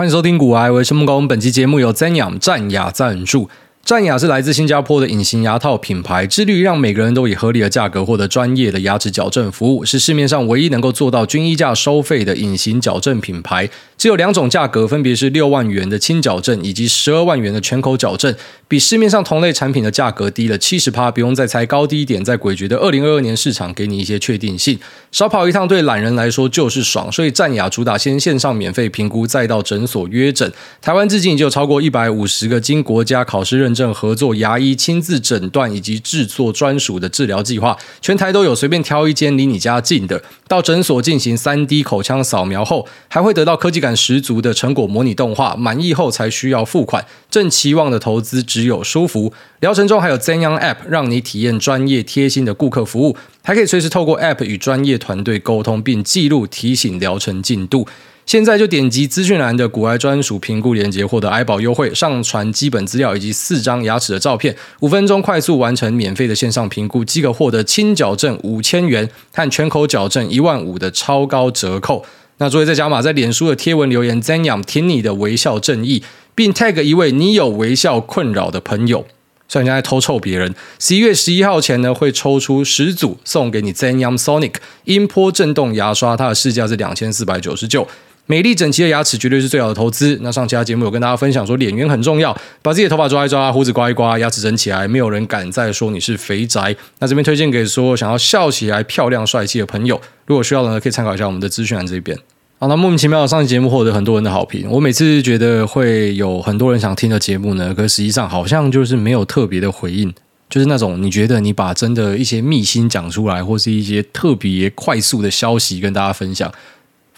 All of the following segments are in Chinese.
欢迎收听古癌，为生木工。本期节目由珍养战雅赞助。战雅是来自新加坡的隐形牙套品牌，致力于让每个人都以合理的价格获得专业的牙齿矫正服务，是市面上唯一能够做到均一价收费的隐形矫正品牌。只有两种价格，分别是六万元的轻矫正以及十二万元的全口矫正，比市面上同类产品的价格低了七十趴。不用再猜高低点，在诡谲的二零二二年市场，给你一些确定性。少跑一趟对懒人来说就是爽，所以战雅主打先线上免费评估，再到诊所约诊。台湾至今已经有超过一百五十个经国家考试认证。正合作牙医亲自诊断以及制作专属的治疗计划，全台都有，随便挑一间离你家近的，到诊所进行 3D 口腔扫描后，还会得到科技感十足的成果模拟动画，满意后才需要付款。正期望的投资只有舒服。疗程中还有 Zenyum App，让你体验专业贴心的顾客服务，还可以随时透过 App 与专业团队沟通，并记录提醒疗程进度。现在就点击资讯栏的股癌专属评估链接，获得癌保优惠，上传基本资料以及四张牙齿的照片，五分钟快速完成免费的线上评估，即可获得轻矫正五千元和全口矫正一万五的超高折扣。那作为在加码在脸书的贴文留言，Zenyum 挺你的微笑正义，并 tag 一位你有微笑困扰的朋友。虽然现在偷臭别人，十一月十一号前呢，会抽出十组送给你 Zenyum Sonic 音波震动牙刷，它的市价是两千四百九十九。美丽整齐的牙齿绝对是最好的投资。那上期节目有跟大家分享说，脸圆很重要，把自己的头发抓一抓，胡子刮一刮，牙齿整起来，没有人敢再说你是肥宅。那这边推荐给说想要笑起来漂亮帅气的朋友，如果需要的呢，可以参考一下我们的资讯栏这边。好，那莫名其妙上期节目获得很多人的好评。我每次觉得会有很多人想听的节目呢，可实际上好像就是没有特别的回应，就是那种你觉得你把真的一些秘辛讲出来，或是一些特别快速的消息跟大家分享。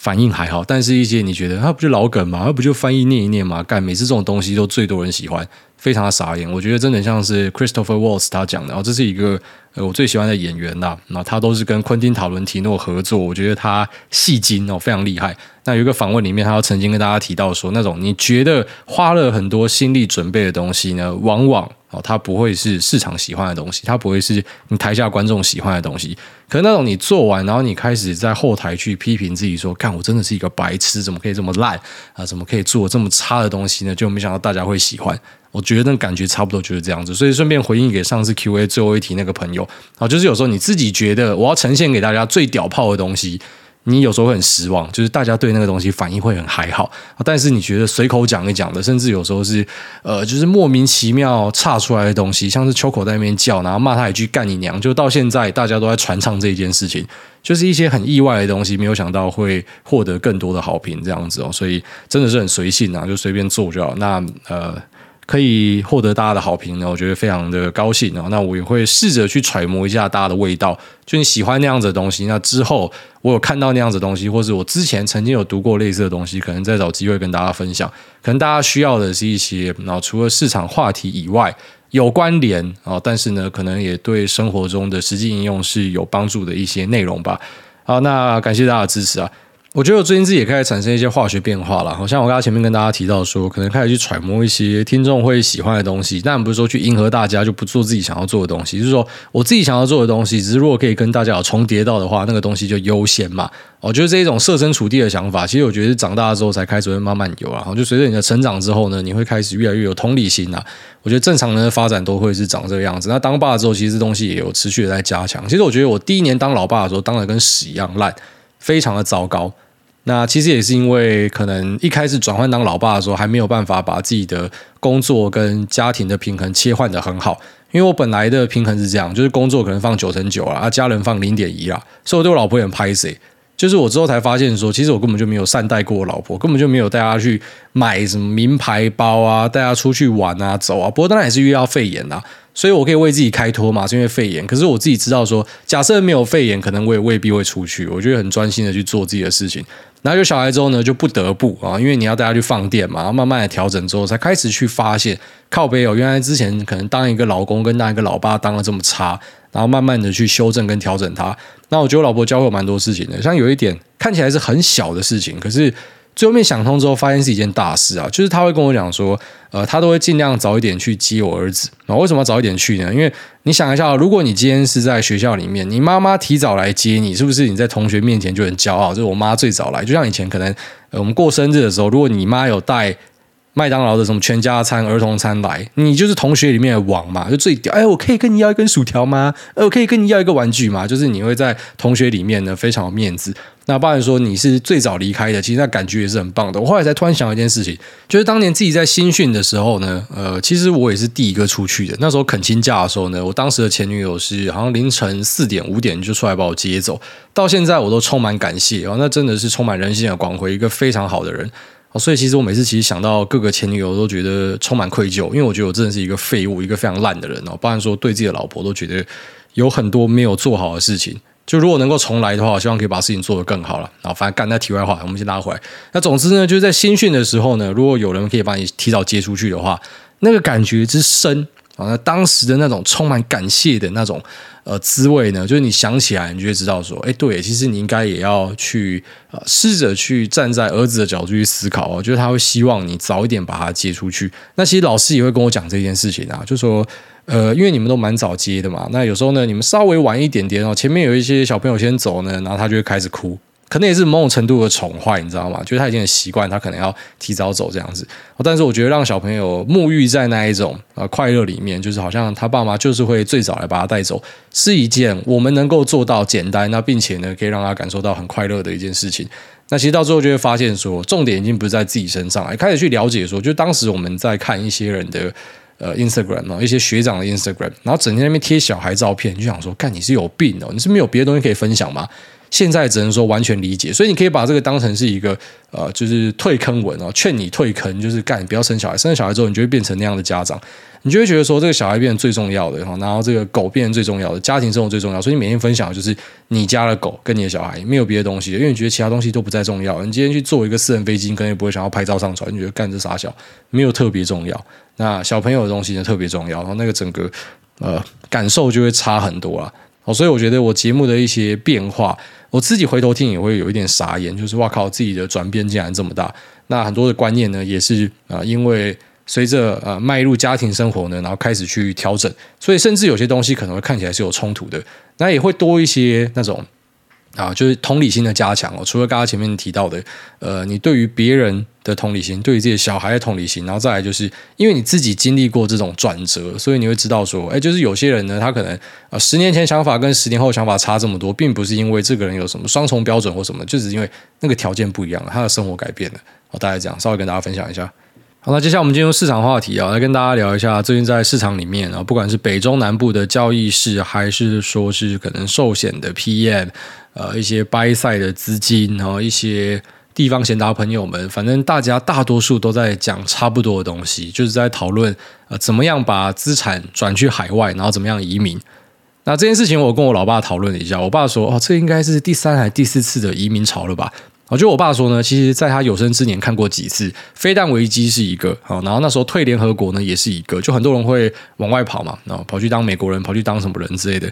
反应还好，但是一些你觉得它不就老梗嘛？它不就翻译念一念嘛？干，每次这种东西都最多人喜欢，非常的傻眼。我觉得真的像是 Christopher Waltz 他讲的，然后这是一个呃我最喜欢的演员呐，那他都是跟昆汀塔伦提诺合作，我觉得他戏精哦，非常厉害。那有一个访问里面，他曾经跟大家提到说，那种你觉得花了很多心力准备的东西呢，往往。哦，它不会是市场喜欢的东西，它不会是你台下观众喜欢的东西。可是那种你做完，然后你开始在后台去批评自己说：“看，我真的是一个白痴，怎么可以这么烂啊？怎么可以做这么差的东西呢？”就没想到大家会喜欢。我觉得那感觉差不多就是这样子。所以顺便回应给上次 Q&A 最后一题那个朋友啊，就是有时候你自己觉得我要呈现给大家最屌炮的东西。你有时候会很失望，就是大家对那个东西反应会很还好，但是你觉得随口讲一讲的，甚至有时候是呃，就是莫名其妙岔出来的东西，像是秋口在那边叫，然后骂他一句干你娘，就到现在大家都在传唱这一件事情，就是一些很意外的东西，没有想到会获得更多的好评这样子哦，所以真的是很随性啊，就随便做就好。那呃。可以获得大家的好评呢，我觉得非常的高兴哦。那我也会试着去揣摩一下大家的味道，就你喜欢那样子的东西。那之后我有看到那样子的东西，或是我之前曾经有读过类似的东西，可能再找机会跟大家分享。可能大家需要的是一些，然后除了市场话题以外有关联啊，但是呢，可能也对生活中的实际应用是有帮助的一些内容吧。好，那感谢大家的支持啊。我觉得我最近自己也开始产生一些化学变化了，好像我刚才前面跟大家提到说，可能开始去揣摩一些听众会喜欢的东西，但不是说去迎合大家就不做自己想要做的东西，就是说我自己想要做的东西，只是如果可以跟大家有重叠到的话，那个东西就优先嘛。我觉得这一种设身处地的想法，其实我觉得长大之后才开始会慢慢有啊。就随着你的成长之后呢，你会开始越来越有同理心啊。我觉得正常人的发展都会是长这个样子。那当爸之后，其实这东西也有持续的在加强。其实我觉得我第一年当老爸的时候，当的跟屎一样烂，非常的糟糕。那其实也是因为可能一开始转换当老爸的时候，还没有办法把自己的工作跟家庭的平衡切换得很好。因为我本来的平衡是这样，就是工作可能放九成九啊，家人放零点一啊，所以我对我老婆也很拍谢。就是我之后才发现说，其实我根本就没有善待过我老婆，根本就没有带她去买什么名牌包啊，带她出去玩啊、走啊。不过当然也是遇到肺炎啊。所以我可以为自己开脱嘛，是因为肺炎。可是我自己知道说，假设没有肺炎，可能我也未必会出去。我觉得很专心的去做自己的事情。然后有小孩之后呢，就不得不啊，因为你要带他去放电嘛，然后慢慢的调整之后，才开始去发现靠北哦，原来之前可能当一个老公跟当一个老爸当的这么差，然后慢慢的去修正跟调整他。那我觉得我老婆教会我蛮多事情的，像有一点看起来是很小的事情，可是最后面想通之后，发现是一件大事啊，就是他会跟我讲说，呃，他都会尽量早一点去接我儿子那。为什么要早一点去呢？因为你想一下，如果你今天是在学校里面，你妈妈提早来接你，是不是你在同学面前就很骄傲？就是我妈最早来，就像以前可能，呃，我们过生日的时候，如果你妈有带。麦当劳的什么全家餐、儿童餐来，你就是同学里面的王嘛，就最屌。哎，我可以跟你要一根薯条吗？我可以跟你要一个玩具吗？就是你会在同学里面呢非常有面子。那不然说你是最早离开的，其实那感觉也是很棒的。我后来才突然想到一件事情，就是当年自己在新训的时候呢，呃，其实我也是第一个出去的。那时候恳亲假的时候呢，我当时的前女友是好像凌晨四点五点就出来把我接走，到现在我都充满感谢哦，那真的是充满人性的光辉，一个非常好的人。所以其实我每次其实想到各个前女友，都觉得充满愧疚，因为我觉得我真的是一个废物，一个非常烂的人哦。不然说对自己的老婆都觉得有很多没有做好的事情。就如果能够重来的话，我希望可以把事情做得更好了。然后反正干在题外话，我们先拉回来。那总之呢，就是在新训的时候呢，如果有人可以把你提早接出去的话，那个感觉之深。那当时的那种充满感谢的那种呃滋味呢，就是你想起来，你就会知道说，哎，对，其实你应该也要去呃试着去站在儿子的角度去思考哦，就是他会希望你早一点把他接出去。那其实老师也会跟我讲这件事情啊，就说呃，因为你们都蛮早接的嘛，那有时候呢，你们稍微晚一点点哦，前面有一些小朋友先走呢，然后他就会开始哭。可能也是某种程度的宠坏，你知道吗？就是他已经习惯，他可能要提早走这样子。但是我觉得让小朋友沐浴在那一种呃快乐里面，就是好像他爸妈就是会最早来把他带走，是一件我们能够做到简单，那并且呢可以让他感受到很快乐的一件事情。那其实到最后就会发现说，重点已经不是在自己身上，开始去了解说，就当时我们在看一些人的呃 Instagram 哦一些学长的 Instagram，然后整天那边贴小孩照片，就想说，干你是有病哦，你是没有别的东西可以分享吗？现在只能说完全理解，所以你可以把这个当成是一个呃，就是退坑文哦，劝你退坑，就是干，不要生小孩，生了小孩之后，你就会变成那样的家长，你就会觉得说这个小孩变成最重要的，然后这个狗变成最重要的，家庭生活最重要，所以你每天分享的就是你家的狗跟你的小孩，没有别的东西，因为你觉得其他东西都不再重要。你今天去坐一个私人飞机，可能也不会想要拍照上传，你觉得干这傻小，没有特别重要。那小朋友的东西呢，特别重要，然后那个整个呃感受就会差很多了。哦，所以我觉得我节目的一些变化。我自己回头听也会有一点傻眼，就是哇靠，自己的转变竟然这么大。那很多的观念呢，也是啊、因为随着呃迈入家庭生活呢，然后开始去调整，所以甚至有些东西可能会看起来是有冲突的，那也会多一些那种。啊，就是同理心的加强哦。除了刚刚前面提到的，呃，你对于别人的同理心，对于自己小孩的同理心，然后再来就是，因为你自己经历过这种转折，所以你会知道说，哎，就是有些人呢，他可能啊，十年前想法跟十年后想法差这么多，并不是因为这个人有什么双重标准或什么，就是因为那个条件不一样了，他的生活改变了。好，大概这样，稍微跟大家分享一下。好，那接下来我们进入市场话题啊，来跟大家聊一下最近在市场里面啊，不管是北中南部的交易市，还是说是可能寿险的 PM，呃，一些 buy side 的资金，然后一些地方闲达朋友们，反正大家大多数都在讲差不多的东西，就是在讨论呃怎么样把资产转去海外，然后怎么样移民。那这件事情我跟我老爸讨论了一下，我爸说哦，这应该是第三还是第四次的移民潮了吧。我觉得我爸说呢，其实在他有生之年看过几次飞弹危机是一个，好，然后那时候退联合国呢也是一个，就很多人会往外跑嘛，然后跑去当美国人，跑去当什么人之类的。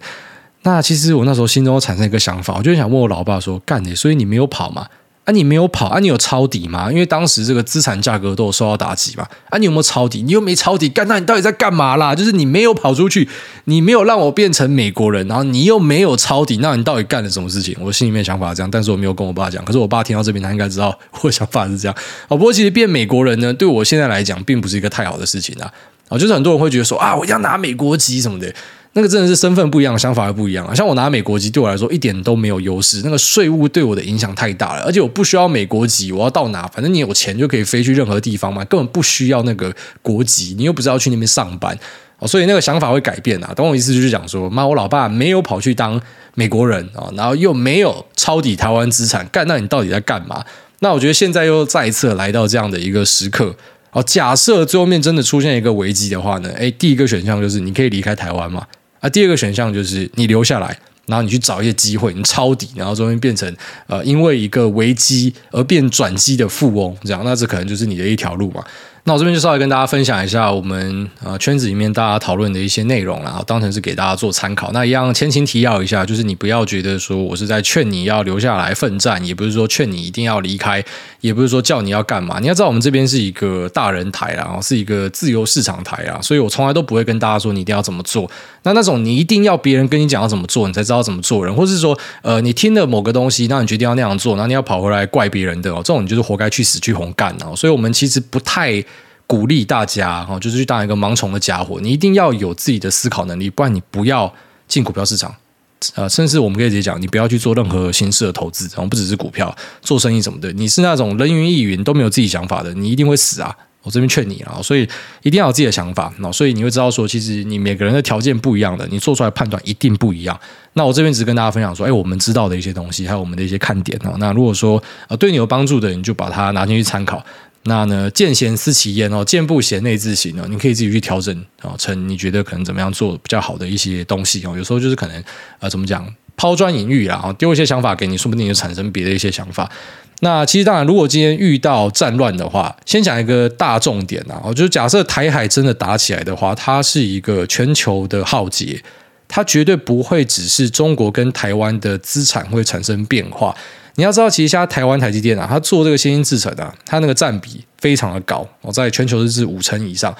那其实我那时候心中产生一个想法，我就想问我老爸说，干你，所以你没有跑嘛？啊，你没有跑啊？你有抄底吗？因为当时这个资产价格都有受到打击嘛。啊，你有没有抄底？你又没抄底，干那你到底在干嘛啦？就是你没有跑出去，你没有让我变成美国人，然后你又没有抄底，那你到底干了什么事情？我心里面想法这样，但是我没有跟我爸讲。可是我爸听到这边，他应该知道我的想法是这样。哦，不过其实变美国人呢，对我现在来讲，并不是一个太好的事情啊。啊，就是很多人会觉得说啊，我要拿美国籍什么的。那个真的是身份不一样，想法又不一样啊！像我拿美国籍，对我来说一点都没有优势。那个税务对我的影响太大了，而且我不需要美国籍，我要到哪，反正你有钱就可以飞去任何地方嘛，根本不需要那个国籍，你又不是要去那边上班哦，所以那个想法会改变啊。懂我意思就是讲说，妈，我老爸没有跑去当美国人啊，然后又没有抄底台湾资产，干，那你到底在干嘛？那我觉得现在又再一次来到这样的一个时刻。哦，假设最后面真的出现一个危机的话呢，诶，第一个选项就是你可以离开台湾嘛。啊，第二个选项就是你留下来，然后你去找一些机会，你抄底，然后中间变成呃因为一个危机而变转机的富翁，这样，那这可能就是你的一条路嘛。那我这边就稍微跟大家分享一下我们呃圈子里面大家讨论的一些内容，然后当成是给大家做参考。那一样前情提要一下，就是你不要觉得说我是在劝你要留下来奋战，也不是说劝你一定要离开，也不是说叫你要干嘛。你要知道我们这边是一个大人台啊，是一个自由市场台啊，所以我从来都不会跟大家说你一定要怎么做。那那种你一定要别人跟你讲要怎么做，你才知道怎么做人，或是说呃你听了某个东西，那你决定要那样做，然后你要跑回来怪别人的哦，这种你就是活该去死去红干哦。所以我们其实不太。鼓励大家哈，就是去当一个盲从的家伙。你一定要有自己的思考能力，不然你不要进股票市场。呃，甚至我们可以直接讲，你不要去做任何形式的投资，然后不只是股票，做生意什么的。你是那种人云亦云都没有自己想法的，你一定会死啊！我这边劝你啊，所以一定要有自己的想法。那所以你会知道说，其实你每个人的条件不一样的，你做出来判断一定不一样。那我这边只是跟大家分享说，哎，我们知道的一些东西，还有我们的一些看点哦。那如果说呃对你有帮助的，你就把它拿进去参考。那呢，见贤思齐焉哦，见不贤内自省哦，你可以自己去调整哦，成你觉得可能怎么样做比较好的一些东西哦。有时候就是可能呃，怎么讲，抛砖引玉啦，丢一些想法给你，说不定就产生别的一些想法。那其实当然，如果今天遇到战乱的话，先讲一个大重点啊，就是假设台海真的打起来的话，它是一个全球的浩劫，它绝对不会只是中国跟台湾的资产会产生变化。你要知道，其实现在台湾台积电啊，它做这个先进制程啊，它那个占比非常的高哦，在全球是五成以上。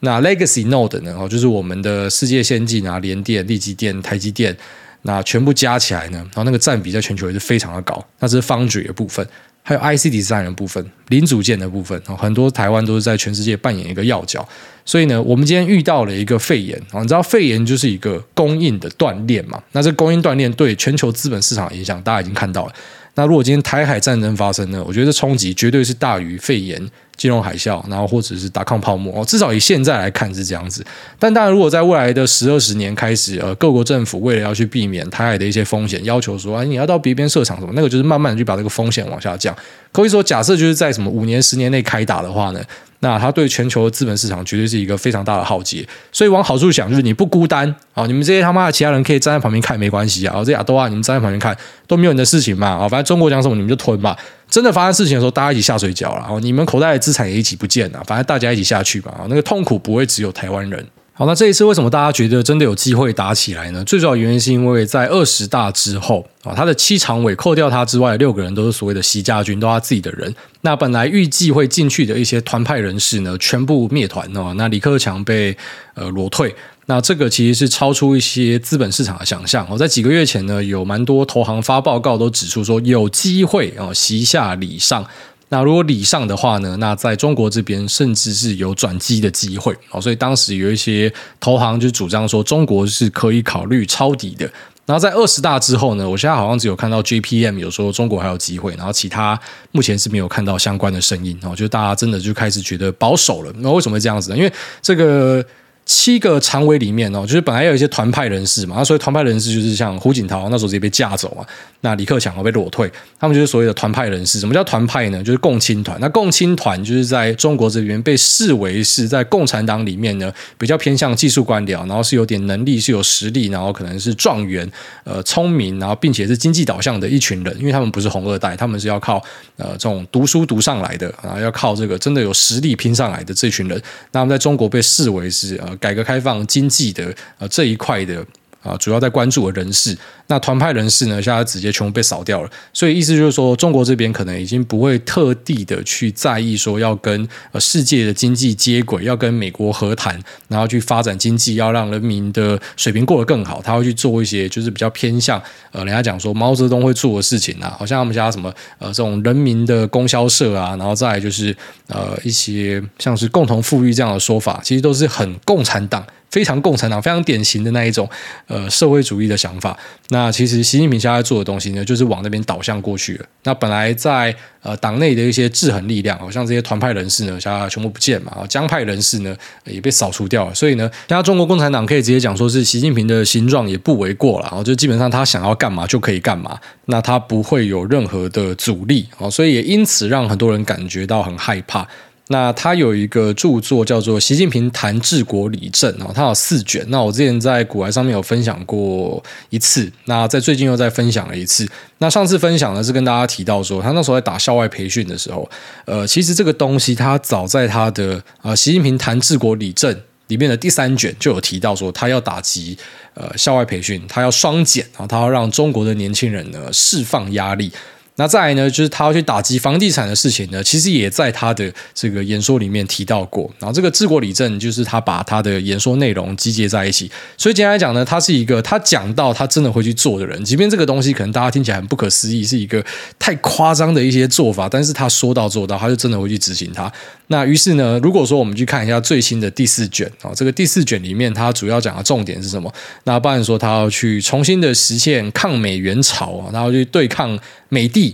那 Legacy Node 呢，哦，就是我们的世界先进啊，联电、力积电、台积电，那全部加起来呢，然后那个占比在全球也是非常的高。那这是 Foundry 的部分，还有 IC Design 的部分，零组件的部分，很多台湾都是在全世界扮演一个要角。所以呢，我们今天遇到了一个肺炎啊，你知道肺炎就是一个供应的断链嘛？那这供应断链对全球资本市场的影响，大家已经看到了。那如果今天台海战争发生呢？我觉得冲击绝对是大于肺炎、金融海啸，然后或者是达抗泡沫哦。至少以现在来看是这样子。但当然，如果在未来的十二十年开始，呃，各国政府为了要去避免台海的一些风险，要求说，哎，你要到别边设厂什么，那个就是慢慢的去把这个风险往下降。可以说，假设就是在什么五年、十年内开打的话呢？那它对全球的资本市场绝对是一个非常大的浩劫，所以往好处想，就是你不孤单。啊，你们这些他妈的其他人可以站在旁边看没关系啊，这亚多啊，你们站在旁边看都没有你的事情嘛。啊，反正中国讲什么你们就吞吧，真的发生事情的时候，大家一起下水饺了啊，你们口袋的资产也一起不见了，反正大家一起下去吧。啊，那个痛苦不会只有台湾人。好，那这一次为什么大家觉得真的有机会打起来呢？最主要原因是因为在二十大之后啊，他的七常委扣掉他之外，六个人都是所谓的习家军，都是他自己的人。那本来预计会进去的一些团派人士呢，全部灭团哦。那李克强被呃裸退，那这个其实是超出一些资本市场的想象哦。在几个月前呢，有蛮多投行发报告都指出说有机会哦，习下礼上。那如果礼上的话呢，那在中国这边甚至是有转机的机会哦，所以当时有一些投行就主张说中国是可以考虑抄底的。然后在二十大之后呢，我现在好像只有看到 JPM 有说中国还有机会，然后其他目前是没有看到相关的声音哦，就大家真的就开始觉得保守了。那为什么会这样子呢？因为这个。七个常委里面哦，就是本来有一些团派人士嘛，那所以团派人士就是像胡锦涛那时候直接被架走嘛，那李克强被裸退，他们就是所谓的团派人士。什么叫团派呢？就是共青团。那共青团就是在中国这边被视为是在共产党里面呢比较偏向技术官僚，然后是有点能力、是有实力，然后可能是状元、呃聪明，然后并且是经济导向的一群人。因为他们不是红二代，他们是要靠呃这种读书读上来的，然后要靠这个真的有实力拼上来的这群人。那么在中国被视为是呃。改革开放经济的呃这一块的啊，主要在关注的人士，那团派人士呢，现在直接全部被扫掉了。所以意思就是说，中国这边可能已经不会特地的去在意说要跟呃世界的经济接轨，要跟美国和谈，然后去发展经济，要让人民的水平过得更好。他会去做一些就是比较偏向呃，人家讲说毛泽东会做的事情啊，好像他们家什么呃这种人民的供销社啊，然后再来就是呃一些像是共同富裕这样的说法，其实都是很共产党。非常共产党，非常典型的那一种，呃，社会主义的想法。那其实习近平现在做的东西呢，就是往那边导向过去了。那本来在呃党内的一些制衡力量，好像这些团派人士呢，现在全部不见嘛，江派人士呢也被扫除掉了。所以呢，现在中国共产党可以直接讲说是习近平的形状也不为过了。然后就基本上他想要干嘛就可以干嘛，那他不会有任何的阻力啊。所以也因此让很多人感觉到很害怕。那他有一个著作叫做《习近平谈治国理政》哦，他有四卷。那我之前在股癌上面有分享过一次，那在最近又再分享了一次。那上次分享呢是跟大家提到说，他那时候在打校外培训的时候，呃，其实这个东西他早在他的啊《习近平谈治国理政》里面的第三卷就有提到说，他要打击呃校外培训，他要双减啊，他要让中国的年轻人呢释放压力。那再来呢，就是他要去打击房地产的事情呢，其实也在他的这个演说里面提到过。然后这个治国理政，就是他把他的演说内容集结在一起。所以简单来讲呢，他是一个他讲到他真的会去做的人。即便这个东西可能大家听起来很不可思议，是一个太夸张的一些做法，但是他说到做到，他就真的会去执行它。那于是呢，如果说我们去看一下最新的第四卷啊，这个第四卷里面，他主要讲的重点是什么？那不然说他要去重新的实现抗美援朝啊，他要去对抗美帝。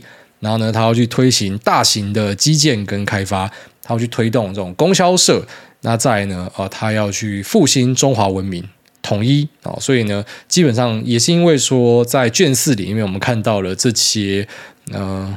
然后呢，他要去推行大型的基建跟开发，他要去推动这种供销社。那再呢，呃，他要去复兴中华文明统一啊。所以呢，基本上也是因为说，在卷四里面，我们看到了这些，呃。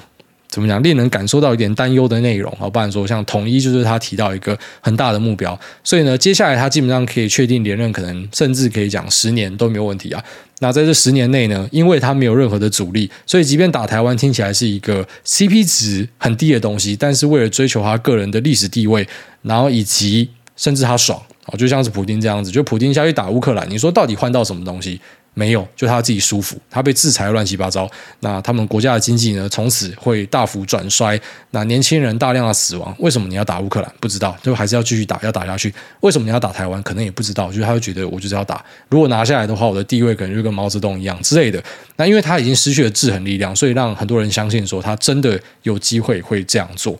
怎么讲？令人感受到一点担忧的内容啊，不然说像统一就是他提到一个很大的目标，所以呢，接下来他基本上可以确定连任，可能甚至可以讲十年都没有问题啊。那在这十年内呢，因为他没有任何的阻力，所以即便打台湾听起来是一个 CP 值很低的东西，但是为了追求他个人的历史地位，然后以及甚至他爽哦，就像是普丁这样子，就普丁下去打乌克兰，你说到底换到什么东西？没有，就他自己舒服，他被制裁乱七八糟，那他们国家的经济呢，从此会大幅转衰，那年轻人大量的死亡，为什么你要打乌克兰？不知道，就还是要继续打，要打下去。为什么你要打台湾？可能也不知道，就是他会觉得我就是要打，如果拿下来的话，我的地位可能就跟毛泽东一样之类的。那因为他已经失去了制衡力量，所以让很多人相信说他真的有机会会这样做。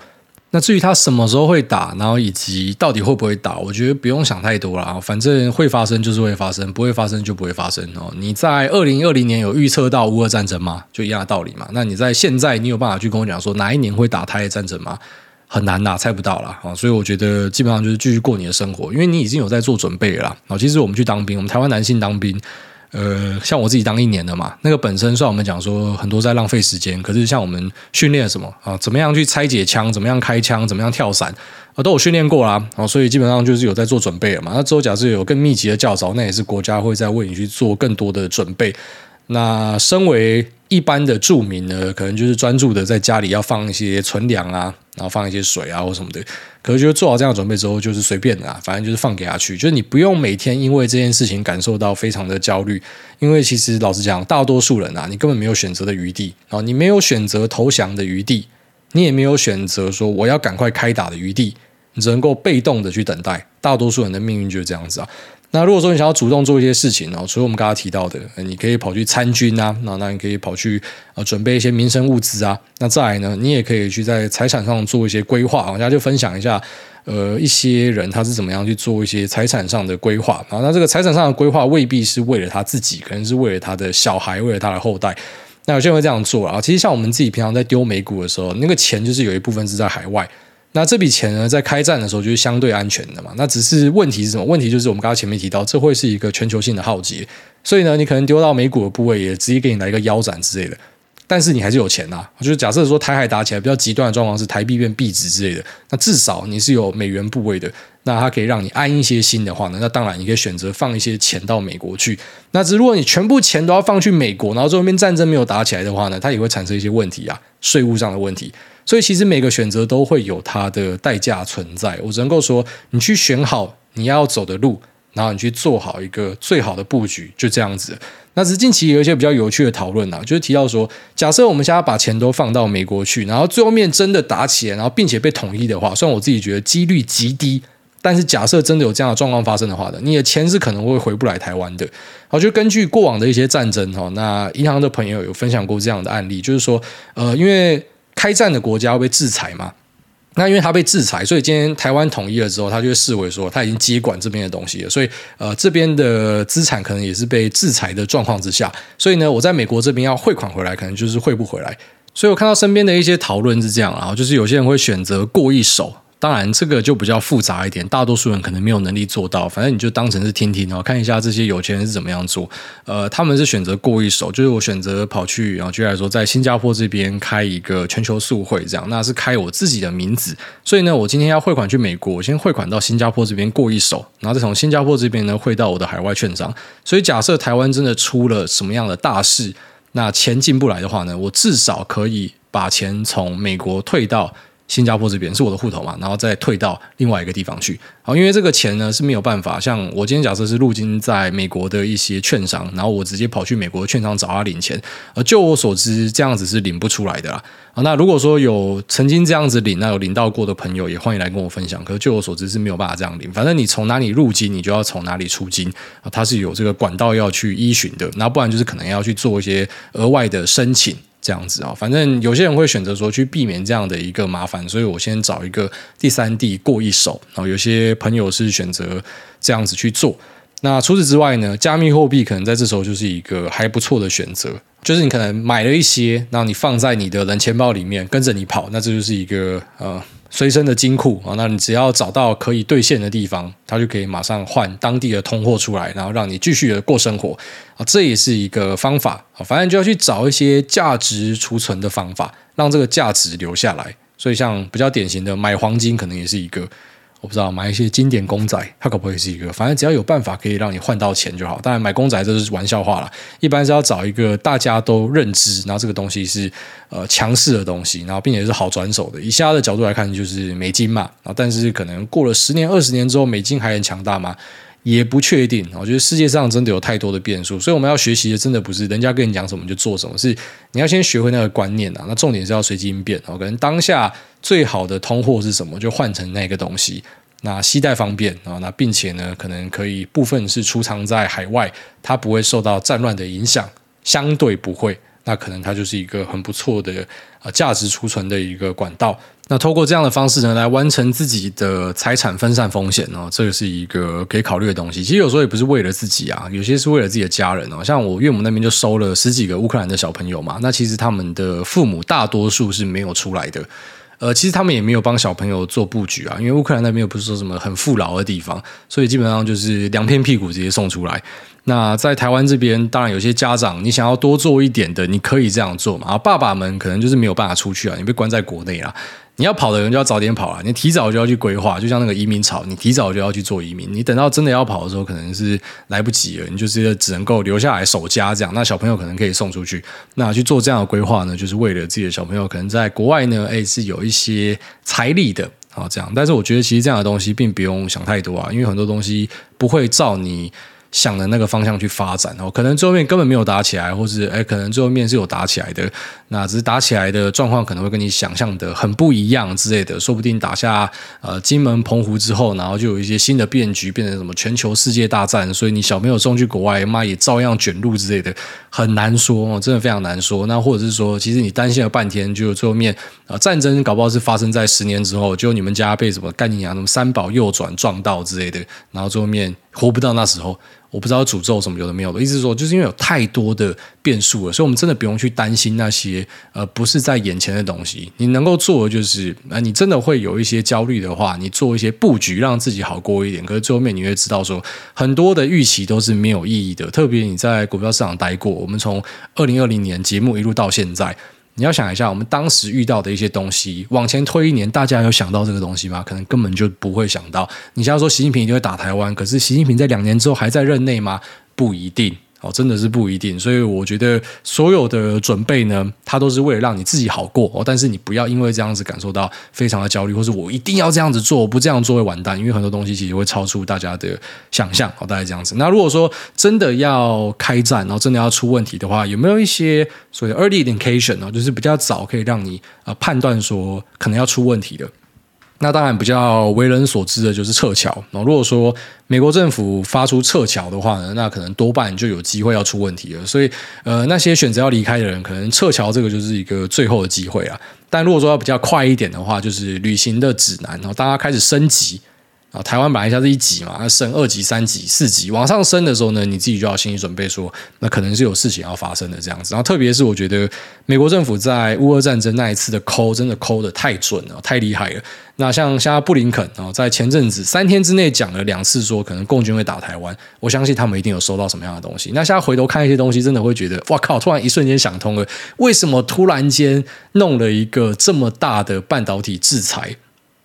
那至于他什么时候会打，然后以及到底会不会打，我觉得不用想太多了，反正会发生就是会发生，不会发生就不会发生哦。你在二零二零年有预测到乌俄战争吗？就一样的道理嘛。那你在现在，你有办法去跟我讲说哪一年会打台海战争吗？很难呐，猜不到啦。所以我觉得基本上就是继续过你的生活，因为你已经有在做准备了啦。其实我们去当兵，我们台湾男性当兵。呃，像我自己当一年的嘛，那个本身算我们讲说很多在浪费时间，可是像我们训练什么啊，怎么样去拆解枪，怎么样开枪，怎么样跳伞啊，都有训练过啦，啊，所以基本上就是有在做准备了嘛。那之后假设有更密集的教招，那也是国家会在为你去做更多的准备。那身为一般的住民呢，可能就是专注的在家里要放一些存粮啊，然后放一些水啊或什么的。可是，就做好这样的准备之后，就是随便的啊，反正就是放给他去，就是你不用每天因为这件事情感受到非常的焦虑，因为其实老实讲，大多数人啊，你根本没有选择的余地啊，你没有选择投降的余地，你也没有选择说我要赶快开打的余地，你只能够被动的去等待。大多数人的命运就是这样子啊。那如果说你想要主动做一些事情哦，除了我们刚刚提到的，你可以跑去参军啊，那那你可以跑去呃准备一些民生物资啊，那再来呢，你也可以去在财产上做一些规划。大家就分享一下，呃，一些人他是怎么样去做一些财产上的规划啊？那这个财产上的规划未必是为了他自己，可能是为了他的小孩，为了他的后代。那有些人会这样做啊。其实像我们自己平常在丢美股的时候，那个钱就是有一部分是在海外。那这笔钱呢，在开战的时候就是相对安全的嘛。那只是问题是什么？问题就是我们刚刚前面提到，这会是一个全球性的浩劫，所以呢，你可能丢到美股的部位，也直接给你来一个腰斩之类的。但是你还是有钱、啊。就是假设说台海打起来比较极端的状况是台币变币值之类的，那至少你是有美元部位的，那它可以让你安一些心的话呢，那当然你可以选择放一些钱到美国去。那只如果你全部钱都要放去美国，然后这边战争没有打起来的话呢，它也会产生一些问题啊，税务上的问题。所以其实每个选择都会有它的代价存在。我只能够说，你去选好你要走的路，然后你去做好一个最好的布局，就这样子。那是近期有一些比较有趣的讨论啊，就是提到说，假设我们现在把钱都放到美国去，然后最后面真的打起来，然后并且被统一的话，虽然我自己觉得几率极低，但是假设真的有这样的状况发生的话呢，你的钱是可能会回不来台湾的。好，就根据过往的一些战争哈，那银行的朋友有分享过这样的案例，就是说，呃，因为开战的国家会被制裁嘛？那因为他被制裁，所以今天台湾统一了之后，他就会视为说他已经接管这边的东西了。所以呃，这边的资产可能也是被制裁的状况之下。所以呢，我在美国这边要汇款回来，可能就是汇不回来。所以我看到身边的一些讨论是这样啊，就是有些人会选择过一手，当然，这个就比较复杂一点，大多数人可能没有能力做到。反正你就当成是听听哦，看一下这些有钱人是怎么样做。呃，他们是选择过一手，就是我选择跑去，然后举例来说，在新加坡这边开一个全球速会，这样，那是开我自己的名字。所以呢，我今天要汇款去美国，我先汇款到新加坡这边过一手，然后再从新加坡这边呢汇到我的海外券商。所以假设台湾真的出了什么样的大事，那钱进不来的话呢，我至少可以把钱从美国退到。新加坡这边是我的户头嘛，然后再退到另外一个地方去。好，因为这个钱呢是没有办法，像我今天假设是入金在美国的一些券商，然后我直接跑去美国的券商找他领钱。而就我所知，这样子是领不出来的啦。啊，那如果说有曾经这样子领，那有领到过的朋友，也欢迎来跟我分享。可是就我所知是没有办法这样领。反正你从哪里入金，你就要从哪里出金啊，它是有这个管道要去依循的。那不然就是可能要去做一些额外的申请。这样子啊，反正有些人会选择说去避免这样的一个麻烦，所以我先找一个第三地过一手。然后有些朋友是选择这样子去做。那除此之外呢，加密货币可能在这时候就是一个还不错的选择，就是你可能买了一些，然后你放在你的人钱包里面跟着你跑，那这就是一个呃。随身的金库啊，那你只要找到可以兑现的地方，它就可以马上换当地的通货出来，然后让你继续的过生活啊，这也是一个方法啊。反正就要去找一些价值储存的方法，让这个价值留下来。所以，像比较典型的买黄金，可能也是一个。我不知道买一些经典公仔，它可不可以是一个？反正只要有办法可以让你换到钱就好。当然买公仔这是玩笑话了，一般是要找一个大家都认知，然后这个东西是呃强势的东西，然后并且是好转手的。以下的角度来看，就是美金嘛。啊，但是可能过了十年、二十年之后，美金还很强大吗？也不确定。我觉得世界上真的有太多的变数，所以我们要学习的真的不是人家跟你讲什么就做什么，是你要先学会那个观念啊。那重点是要随机应变。可能当下。最好的通货是什么？就换成那个东西，那携带方便啊，那并且呢，可能可以部分是储藏在海外，它不会受到战乱的影响，相对不会，那可能它就是一个很不错的呃价值储存的一个管道。那透过这样的方式呢，来完成自己的财产分散风险哦，这个是一个可以考虑的东西。其实有时候也不是为了自己啊，有些是为了自己的家人哦。像我岳母那边就收了十几个乌克兰的小朋友嘛，那其实他们的父母大多数是没有出来的。呃，其实他们也没有帮小朋友做布局啊，因为乌克兰那边又不是说什么很富饶的地方，所以基本上就是两片屁股直接送出来。那在台湾这边，当然有些家长你想要多做一点的，你可以这样做嘛。爸爸们可能就是没有办法出去啊，你被关在国内啊。你要跑的人就要早点跑啊，你提早就要去规划，就像那个移民潮，你提早就要去做移民。你等到真的要跑的时候，可能是来不及了，你就是只能够留下来守家这样。那小朋友可能可以送出去，那去做这样的规划呢，就是为了自己的小朋友可能在国外呢，哎，是有一些财力的啊这样。但是我觉得其实这样的东西并不用想太多啊，因为很多东西不会照你。想的那个方向去发展哦，可能最后面根本没有打起来，或是哎可能最后面是有打起来的，那只是打起来的状况可能会跟你想象的很不一样之类的，说不定打下呃金门、澎湖之后，然后就有一些新的变局，变成什么全球世界大战，所以你小朋友送去国外，妈也照样卷入之类的，很难说哦，真的非常难说。那或者是说，其实你担心了半天，就最后面啊战争搞不好是发生在十年之后，就你们家被什么干你娘什么三宝右转撞到之类的，然后最后面活不到那时候。我不知道诅咒什么有的没有的，意思是说，就是因为有太多的变数了，所以我们真的不用去担心那些呃不是在眼前的东西。你能够做的就是，呃，你真的会有一些焦虑的话，你做一些布局，让自己好过一点。可是最后面你会知道说，很多的预期都是没有意义的。特别你在股票市场待过，我们从二零二零年节目一路到现在。你要想一下，我们当时遇到的一些东西，往前推一年，大家有想到这个东西吗？可能根本就不会想到。你像说习近平一定会打台湾，可是习近平在两年之后还在任内吗？不一定。哦，真的是不一定，所以我觉得所有的准备呢，它都是为了让你自己好过哦。但是你不要因为这样子感受到非常的焦虑，或是我一定要这样子做，我不这样做会完蛋。因为很多东西其实会超出大家的想象哦，大概这样子。那如果说真的要开战，然后真的要出问题的话，有没有一些所谓的 early indication 呢？就是比较早可以让你呃判断说可能要出问题的。那当然比较为人所知的就是撤侨。那如果说美国政府发出撤侨的话呢，那可能多半就有机会要出问题了。所以，呃，那些选择要离开的人，可能撤侨这个就是一个最后的机会啊。但如果说要比较快一点的话，就是旅行的指南，然后大家开始升级。啊，台湾本来一下是一级嘛，那升二级、三级、四级，往上升的时候呢，你自己就要心理准备说，那可能是有事情要发生的这样子。然后，特别是我觉得美国政府在乌俄战争那一次的抠，真的抠得太准了，太厉害了。那像像布林肯啊，在前阵子三天之内讲了两次说可能共军会打台湾，我相信他们一定有收到什么样的东西。那现在回头看一些东西，真的会觉得哇靠！突然一瞬间想通了，为什么突然间弄了一个这么大的半导体制裁？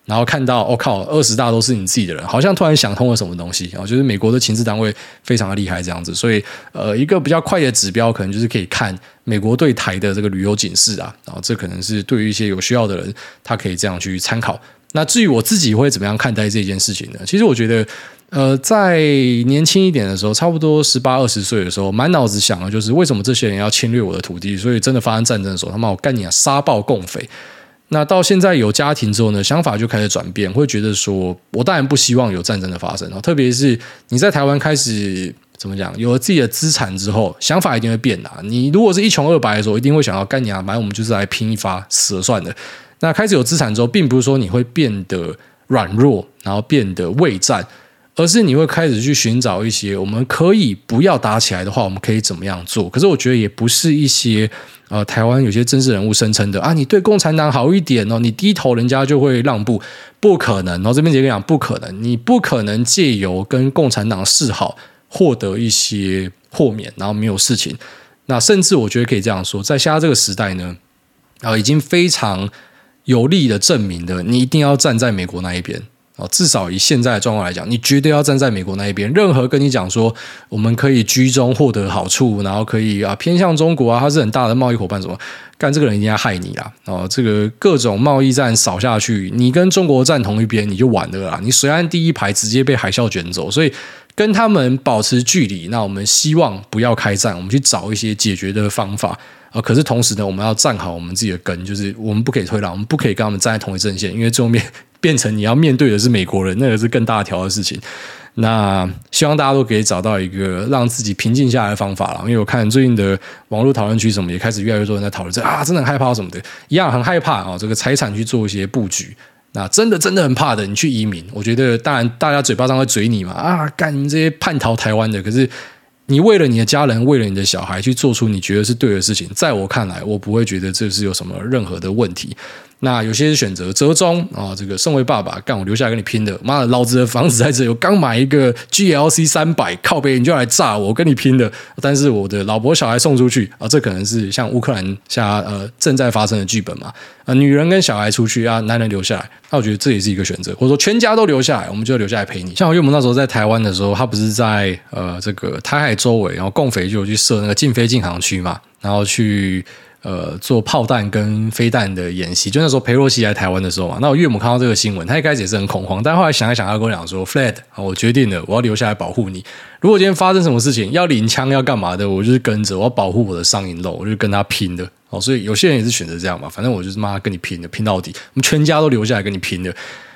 然后看到，我、靠，二十大都是你自己的人，好像突然想通了什么东西啊！就是美国的情治单位非常的厉害，这样子。所以，呃，一个比较快的指标，可能就是可以看美国对台的这个旅游警示啊。然后，这可能是对于一些有需要的人，他可以这样去参考。那至于我自己会怎么样看待这件事情呢？其实我觉得，呃，在年轻一点的时候，差不多十八二十岁的时候，满脑子想的就是为什么这些人要侵略我的土地？所以，真的发生战争的时候，他妈我干你啊，杀暴共匪！那到现在有家庭之后呢，想法就开始转变，会觉得说，我当然不希望有战争的发生，特别是你在台湾开始怎么讲，有了自己的资产之后，想法一定会变的。你如果是一穷二白的时候，一定会想要干你啊，反正我们就是来拼一发，死了算了。那开始有资产之后，并不是说你会变得软弱，然后变得畏战。而是你会开始去寻找一些我们可以不要打起来的话，我们可以怎么样做？可是我觉得也不是一些呃台湾有些政治人物声称的啊，你对共产党好一点哦，你低头人家就会让步，不可能。然后这边直接跟你讲，不可能，你不可能借由跟共产党示好获得一些豁免，然后没有事情。那甚至我觉得可以这样说，在现在这个时代呢，啊，已经非常有力的证明的，你一定要站在美国那一边。至少以现在的状况来讲，你绝对要站在美国那一边。任何跟你讲说我们可以居中获得好处，然后可以啊偏向中国啊，他是很大的贸易伙伴，什么干这个人一定要害你啦！哦，这个各种贸易战扫下去，你跟中国站同一边，你就完了啦！你水岸第一排直接被海啸卷走，所以跟他们保持距离。那我们希望不要开战，我们去找一些解决的方法啊。可是同时呢，我们要站好我们自己的根，就是我们不可以退让，我们不可以跟他们站在同一阵线，因为最后面。变成你要面对的是美国人，那个是更大条的事情。那希望大家都可以找到一个让自己平静下来的方法了。因为我看最近的网络讨论区什么也开始越来越多人在讨论这啊，真的很害怕什么的，一样很害怕啊。这个财产去做一些布局，那真的真的很怕的，你去移民，我觉得当然大家嘴巴上会嘴你嘛啊，干你这些叛逃台湾的，可是你为了你的家人，为了你的小孩去做出你觉得是对的事情，在我看来，我不会觉得这是有什么任何的问题。那有些选择折中啊，这个身为爸爸，干我留下来跟你拼的，妈的，老子的房子在这里，我刚买一个 GLC 三百，靠北你就来炸我，跟你拼的。但是我的老婆小孩送出去啊，这可能是像乌克兰下呃正在发生的剧本嘛啊，女人跟小孩出去啊，男人留下来，那我觉得这也是一个选择，或者说全家都留下来，我们就留下来陪你。像我岳母那时候在台湾的时候，他不是在呃这个台海周围，然后共匪就有去设那个禁飞禁航区嘛，然后去。呃，做炮弹跟飞弹的演习，就那时候裴洛西来台湾的时候嘛，那我岳母看到这个新闻，他一开始也是很恐慌，但后来想一想，他跟我讲说，Fred，我决定了，我要留下来保护你。如果今天发生什么事情，要领枪要干嘛的，我就是跟着，我要保护我的上瘾肉，我就跟他拼的。哦，所以有些人也是选择这样嘛，反正我就是妈跟你拼的，拼到底，我们全家都留下来跟你拼的。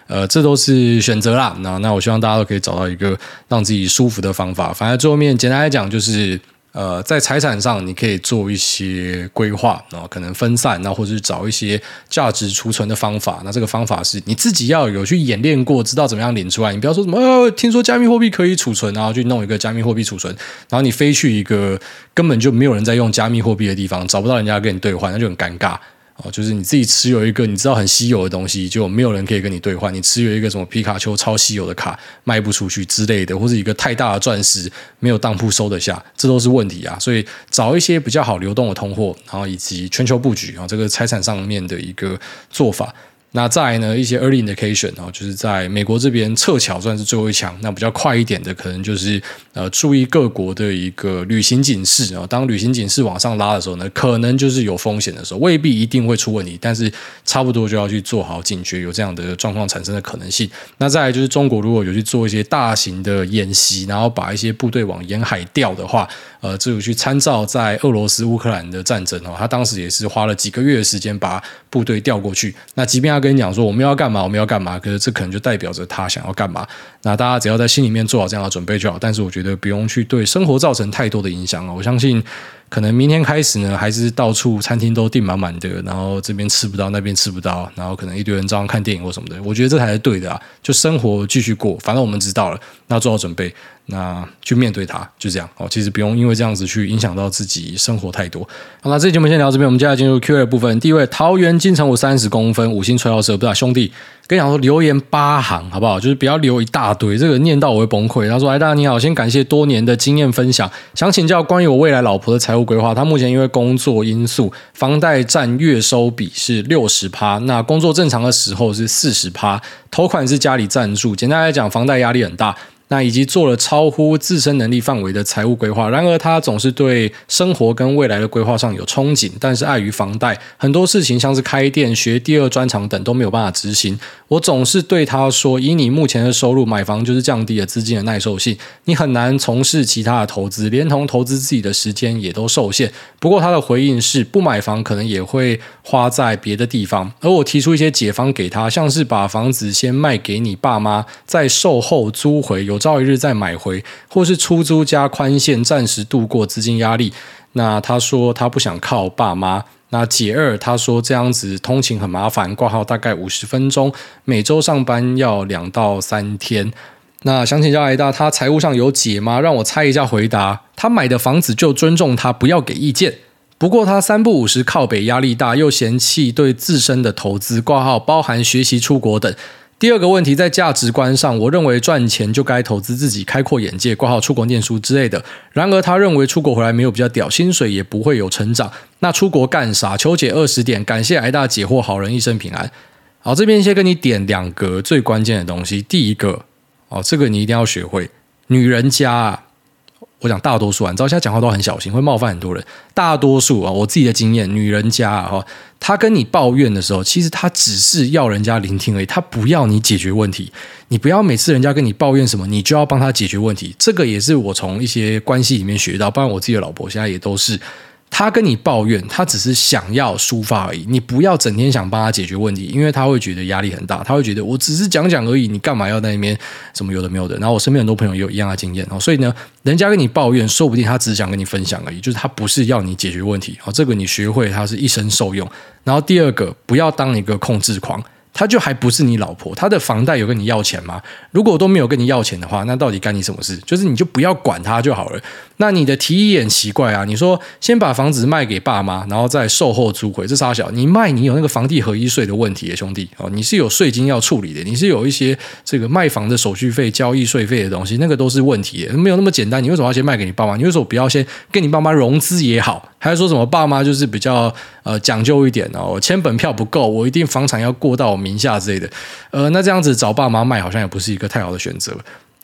呃，这都是选择啦。那那我希望大家都可以找到一个让自己舒服的方法。反正最后面简单来讲就是。呃，在财产上，你可以做一些规划，然后可能分散，那或者是找一些价值储存的方法。那这个方法是你自己要有去演练过，知道怎么样领出来。你不要说什么，呃，听说加密货币可以储存，然后去弄一个加密货币储存，然后你飞去一个根本就没有人在用加密货币的地方，找不到人家跟你兑换，那就很尴尬。哦，就是你自己持有一个你知道很稀有的东西，就没有人可以跟你兑换。你持有一个什么皮卡丘超稀有的卡卖不出去之类的，或者一个太大的钻石没有当铺收得下，这都是问题啊。所以找一些比较好流动的通货，然后以及全球布局啊，这个财产上面的一个做法。那再来呢，一些 early indication 哦，就是在美国这边侧桥算是最后一枪。那比较快一点的，可能就是呃，注意各国的一个旅行警示啊。当旅行警示往上拉的时候呢，可能就是有风险的时候，未必一定会出问题，但是差不多就要去做好警觉，有这样的状况产生的可能性。那再来就是中国如果有去做一些大型的演习，然后把一些部队往沿海调的话，呃，这有去参照在俄罗斯乌克兰的战争哦，他当时也是花了几个月的时间把部队调过去。那即便他跟你讲说我们要干嘛，我们要干嘛，可是这可能就代表着他想要干嘛。那大家只要在心里面做好这样的准备就好。但是我觉得不用去对生活造成太多的影响啊。我相信可能明天开始呢，还是到处餐厅都订满满的，然后这边吃不到，那边吃不到，然后可能一堆人照样看电影或什么的。我觉得这才是对的啊，就生活继续过，反正我们知道了，那做好准备。那去面对它，就这样哦。其实不用因为这样子去影响到自己生活太多。好，那这期节目先聊到这边，我们接下来进入 Q&A 部分。第一位，桃园金城武三十公分，五星吹到社，不是兄弟，跟你讲说留言八行好不好？就是不要留一大堆，这个念到我会崩溃。他说：“哎，大家你好，先感谢多年的经验分享，想请教关于我未来老婆的财务规划。她目前因为工作因素，房贷占月收比是六十趴，那工作正常的时候是四十趴，头款是家里赞助。简单来讲，房贷压力很大。”那以及做了超乎自身能力范围的财务规划，然而他总是对生活跟未来的规划上有憧憬，但是碍于房贷，很多事情像是开店、学第二专长等都没有办法执行。我总是对他说：“以你目前的收入，买房就是降低了资金的耐受性，你很难从事其他的投资，连同投资自己的时间也都受限。”不过他的回应是：不买房可能也会花在别的地方。而我提出一些解方给他，像是把房子先卖给你爸妈，再售后租回。有朝一日再买回，或是出租加宽限，暂时度过资金压力。那他说他不想靠爸妈。那解二，他说这样子通勤很麻烦，挂号大概五十分钟，每周上班要两到三天。那想请教艾大，他财务上有解吗？让我猜一下回答。他买的房子就尊重他，不要给意见。不过他三不五时靠北，压力大，又嫌弃对自身的投资挂号，包含学习、出国等。第二个问题，在价值观上，我认为赚钱就该投资自己，开阔眼界，挂号出国念书之类的。然而，他认为出国回来没有比较屌，薪水也不会有成长。那出国干啥？求解二十点，感谢挨大解惑，好人一生平安。好，这边先跟你点两个最关键的东西。第一个，哦，这个你一定要学会，女人家。我讲大多数啊，你知道现在讲话都很小心，会冒犯很多人。大多数啊，我自己的经验，女人家啊，哈，她跟你抱怨的时候，其实她只是要人家聆听而已，她不要你解决问题。你不要每次人家跟你抱怨什么，你就要帮她解决问题。这个也是我从一些关系里面学到，包括我自己的老婆现在也都是。他跟你抱怨，他只是想要抒发而已。你不要整天想帮他解决问题，因为他会觉得压力很大。他会觉得我只是讲讲而已，你干嘛要在那边什么有的没有的？然后我身边很多朋友也有一样的经验哦，所以呢，人家跟你抱怨，说不定他只是想跟你分享而已，就是他不是要你解决问题。哦，这个你学会，他是一生受用。然后第二个，不要当一个控制狂。他就还不是你老婆，他的房贷有跟你要钱吗？如果都没有跟你要钱的话，那到底干你什么事？就是你就不要管他就好了。那你的提议也很奇怪啊！你说先把房子卖给爸妈，然后再售后租回，这傻小？你卖你有那个房地合一税的问题，兄弟哦，你是有税金要处理的，你是有一些这个卖房的手续费、交易税费的东西，那个都是问题，没有那么简单。你为什么要先卖给你爸妈？你为什么不要先跟你爸妈融资也好？还是说什么爸妈就是比较呃讲究一点哦，签本票不够，我一定房产要过到我名下之类的。呃，那这样子找爸妈卖好像也不是一个太好的选择。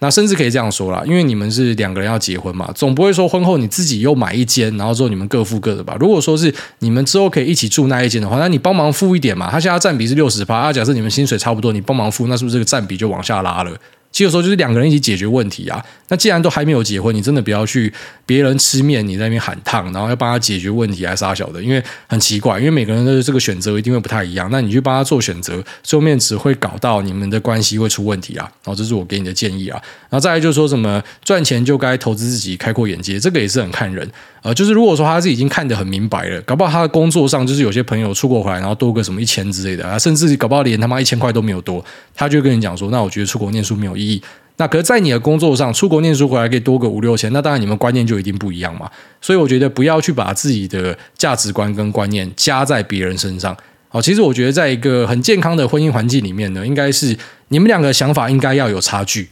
那甚至可以这样说啦，因为你们是两个人要结婚嘛，总不会说婚后你自己又买一间，然后之后你们各付各的吧？如果说是你们之后可以一起住那一间的话，那你帮忙付一点嘛。他现在占比是六十趴，啊，假设你们薪水差不多，你帮忙付，那是不是这个占比就往下拉了？其实有时候就是两个人一起解决问题啊。那既然都还没有结婚，你真的不要去别人吃面，你在那边喊烫，然后要帮他解决问题还是啥小的，因为很奇怪，因为每个人的这个选择一定会不太一样。那你去帮他做选择，最后面只会搞到你们的关系会出问题啊。然后这是我给你的建议啊。然后再来就是说什么赚钱就该投资自己，开阔眼界，这个也是很看人。呃，就是如果说他是已经看得很明白了，搞不好他的工作上就是有些朋友出国回来，然后多个什么一千之类的啊，甚至搞不好连他妈一千块都没有多，他就跟你讲说，那我觉得出国念书没有意义。那可是，在你的工作上，出国念书回来可以多个五六千，那当然你们观念就一定不一样嘛。所以我觉得不要去把自己的价值观跟观念加在别人身上。好，其实我觉得在一个很健康的婚姻环境里面呢，应该是你们两个想法应该要有差距。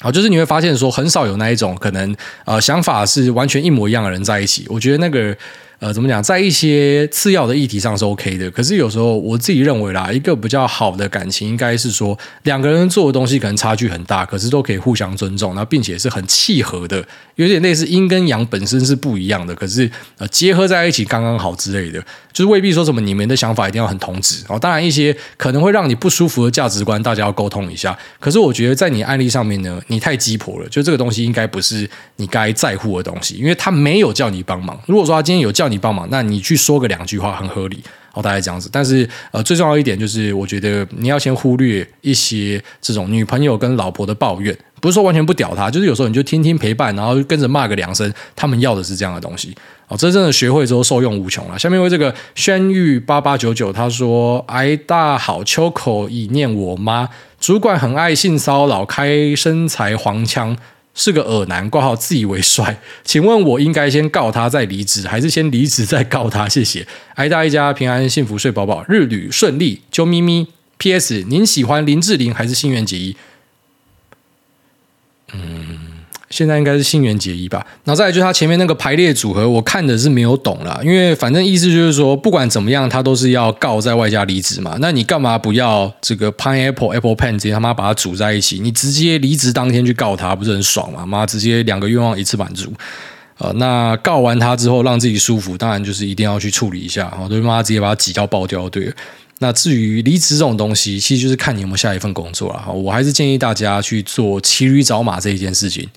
好，就是你会发现说，很少有那一种可能呃想法是完全一模一样的人在一起。我觉得那个。呃，怎么讲，在一些次要的议题上是 OK 的，可是有时候我自己认为啦，一个比较好的感情应该是说，两个人做的东西可能差距很大，可是都可以互相尊重，那并且是很契合的，有点类似阴跟阳本身是不一样的，可是呃结合在一起刚刚好之类的，就是未必说什么你们的想法一定要很同质哦。当然一些可能会让你不舒服的价值观，大家要沟通一下。可是我觉得在你案例上面呢，你太鸡婆了，就这个东西应该不是你该在乎的东西，因为他没有叫你帮忙。如果说他今天有叫你帮忙，那你去说个两句话很合理，哦，大概这样子。但是呃，最重要一点就是，我觉得你要先忽略一些这种女朋友跟老婆的抱怨，不是说完全不屌他，就是有时候你就听听陪伴，然后跟着骂个两声，他们要的是这样的东西哦。真正的学会之后受用无穷了。下面为这个轩玉八八九九他说：“挨大好秋口已念我妈，主管很爱性骚扰，开身材黄腔。”是个恶男，挂号自以为帅，请问我应该先告他再离职，还是先离职再告他？谢谢，挨大一家平安幸福睡饱饱，日旅顺利，啾咪咪。P.S. 您喜欢林志玲还是新垣结衣？现在应该是新垣结衣吧，然后再来就是他前面那个排列组合，我看的是没有懂啦，因为反正意思就是说，不管怎么样，他都是要告在外加离职嘛。那你干嘛不要这个 pineapple apple pen 直接他妈把它组在一起？你直接离职当天去告他，不是很爽吗？妈，直接两个愿望一次满足。呃，那告完他之后，让自己舒服，当然就是一定要去处理一下，哈，对妈直接把他挤到爆掉，对。那至于离职这种东西，其实就是看你有没有下一份工作了。我还是建议大家去做骑驴找马这一件事情。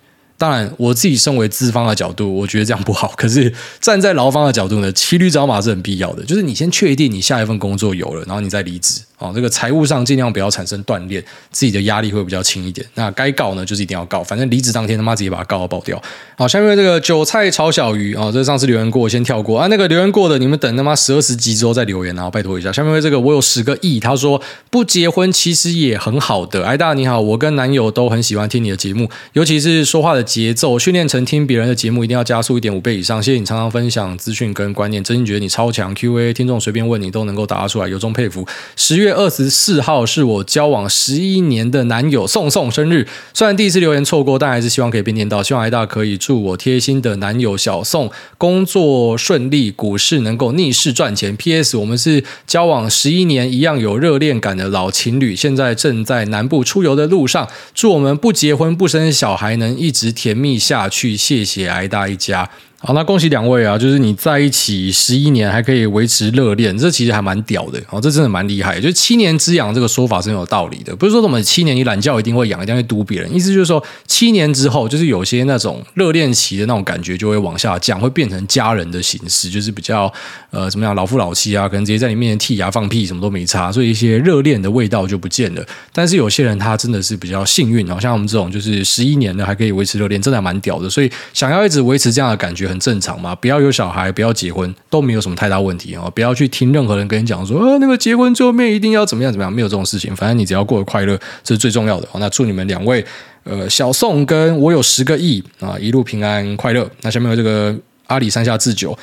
当然，我自己身为资方的角度，我觉得这样不好。可是站在劳方的角度呢，骑驴找马是很必要的。就是你先确定你下一份工作有了，然后你再离职。哦，这个财务上尽量不要产生断裂，自己的压力会比较轻一点。那该告呢，就是一定要告，反正离职当天他妈直接把他告到爆掉。好，下面这个韭菜炒小鱼啊，这上次留言过，先跳过啊。那个留言过的，你们等他妈十二十集之后再留言，然后拜托一下。下面这个我有十个亿，他说不结婚其实也很好的。哎大你好，我跟男友都很喜欢听你的节目，尤其是说话的节奏，训练成听别人的节目一定要加速一点五倍以上。谢谢你常常分享资讯跟观念，真心觉得你超强。Q&A 听众随便问你都能够答出来，由衷佩服。十月二十四号。是我交往十一年的男友宋宋生日，虽然第一次留言错过，但还是希望可以被念到。希望挨大可以祝我贴心的男友小宋工作顺利，股市能够逆势赚钱。P.S. 我们是交往十一年，一样有热恋感的老情侣，现在正在南部出游的路上。祝我们不结婚不生小孩，能一直甜蜜下去。谢谢挨大一家。好，那恭喜两位啊！就是你在一起十一年还可以维持热恋，这其实还蛮屌的哦，这真的蛮厉害。就是七年之痒这个说法是很有道理的，不是说什么七年你懒觉一定会痒，一定会嘟别人。意思就是说，七年之后，就是有些那种热恋期的那种感觉就会往下降，会变成家人的形式，就是比较呃怎么样老夫老妻啊，可能直接在你面前剔牙放屁什么都没差，所以一些热恋的味道就不见了。但是有些人他真的是比较幸运，好像我们这种就是十一年的还可以维持热恋，真的还蛮屌的。所以想要一直维持这样的感觉很正常嘛，不要。有小孩，不要结婚，都没有什么太大问题哦！不要去听任何人跟你讲说呃，那个结婚最后面一定要怎么样怎么样，没有这种事情。反正你只要过得快乐，这是最重要的。那祝你们两位，呃，小宋跟我有十个亿啊，一路平安快乐。那下面有这个阿里山下智久。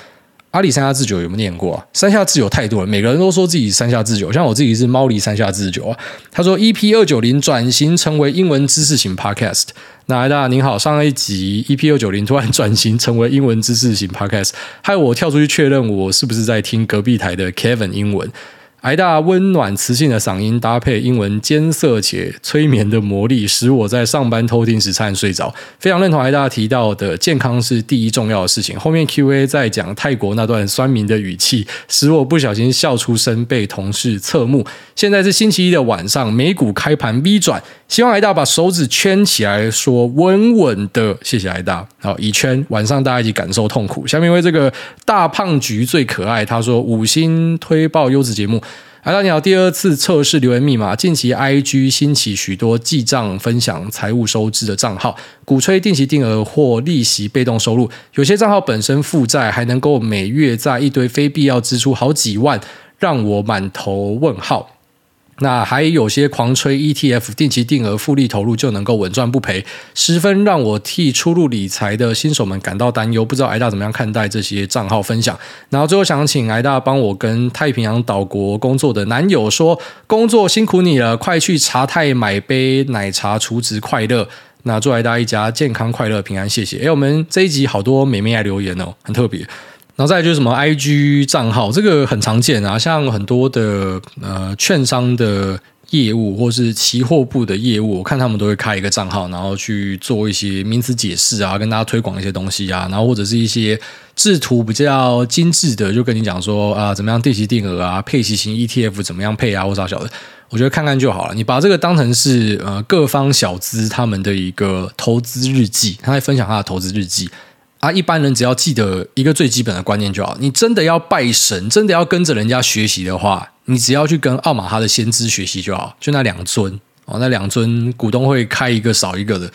阿里山下智久有没有念过啊？山下智久太多了，每个人都说自己山下智久，像我自己是猫狸山下智久啊。他说 EP 二九零转型成为英文知识型 Podcast。那挨大您好，上一集 EP 二九零突然转型成为英文知识型 Podcast，害我跳出去确认我是不是在听隔壁台的 Kevin 英文。艾大温暖磁性的嗓音搭配英文艰涩且催眠的魔力，使我在上班偷听时差点睡着。非常认同艾大提到的健康是第一重要的事情。后面 Q&A 在讲泰国那段酸民的语气，使我不小心笑出声，被同事侧目。现在是星期一的晚上，美股开盘 V 转，希望艾大把手指圈起来，说稳稳的。谢谢艾大。好，一圈，晚上大家一起感受痛苦。下面为这个大胖橘最可爱，他说五星推爆优质节目。哎大家好，第二次测试留言密码。近期 IG 兴起许多记账分享财务收支的账号，鼓吹定期定额或利息被动收入。有些账号本身负债，还能够每月在一堆非必要支出好几万，让我满头问号。那还有些狂吹 ETF 定期定额复利投入就能够稳赚不赔，十分让我替初入理财的新手们感到担忧。不知道挨大怎么样看待这些账号分享？然后最后想请挨大帮我跟太平洋岛国工作的男友说，工作辛苦你了，快去茶太买杯奶茶，储值快乐。那祝挨大一家健康快乐平安，谢谢。哎，我们这一集好多美眉来留言哦，很特别。然后再就是什么 IG 账号，这个很常见啊，像很多的呃券商的业务或是期货部的业务，我看他们都会开一个账号，然后去做一些名词解释啊，跟大家推广一些东西啊，然后或者是一些制图比较精致的，就跟你讲说啊，怎么样定期定额啊，配息型 ETF 怎么样配啊，或啥小的，我觉得看看就好了。你把这个当成是呃各方小资他们的一个投资日记，他在分享他的投资日记。啊，一般人只要记得一个最基本的观念就好。你真的要拜神，真的要跟着人家学习的话，你只要去跟奥马哈的先知学习就好，就那两尊哦，那两尊股东会开一个少一个的。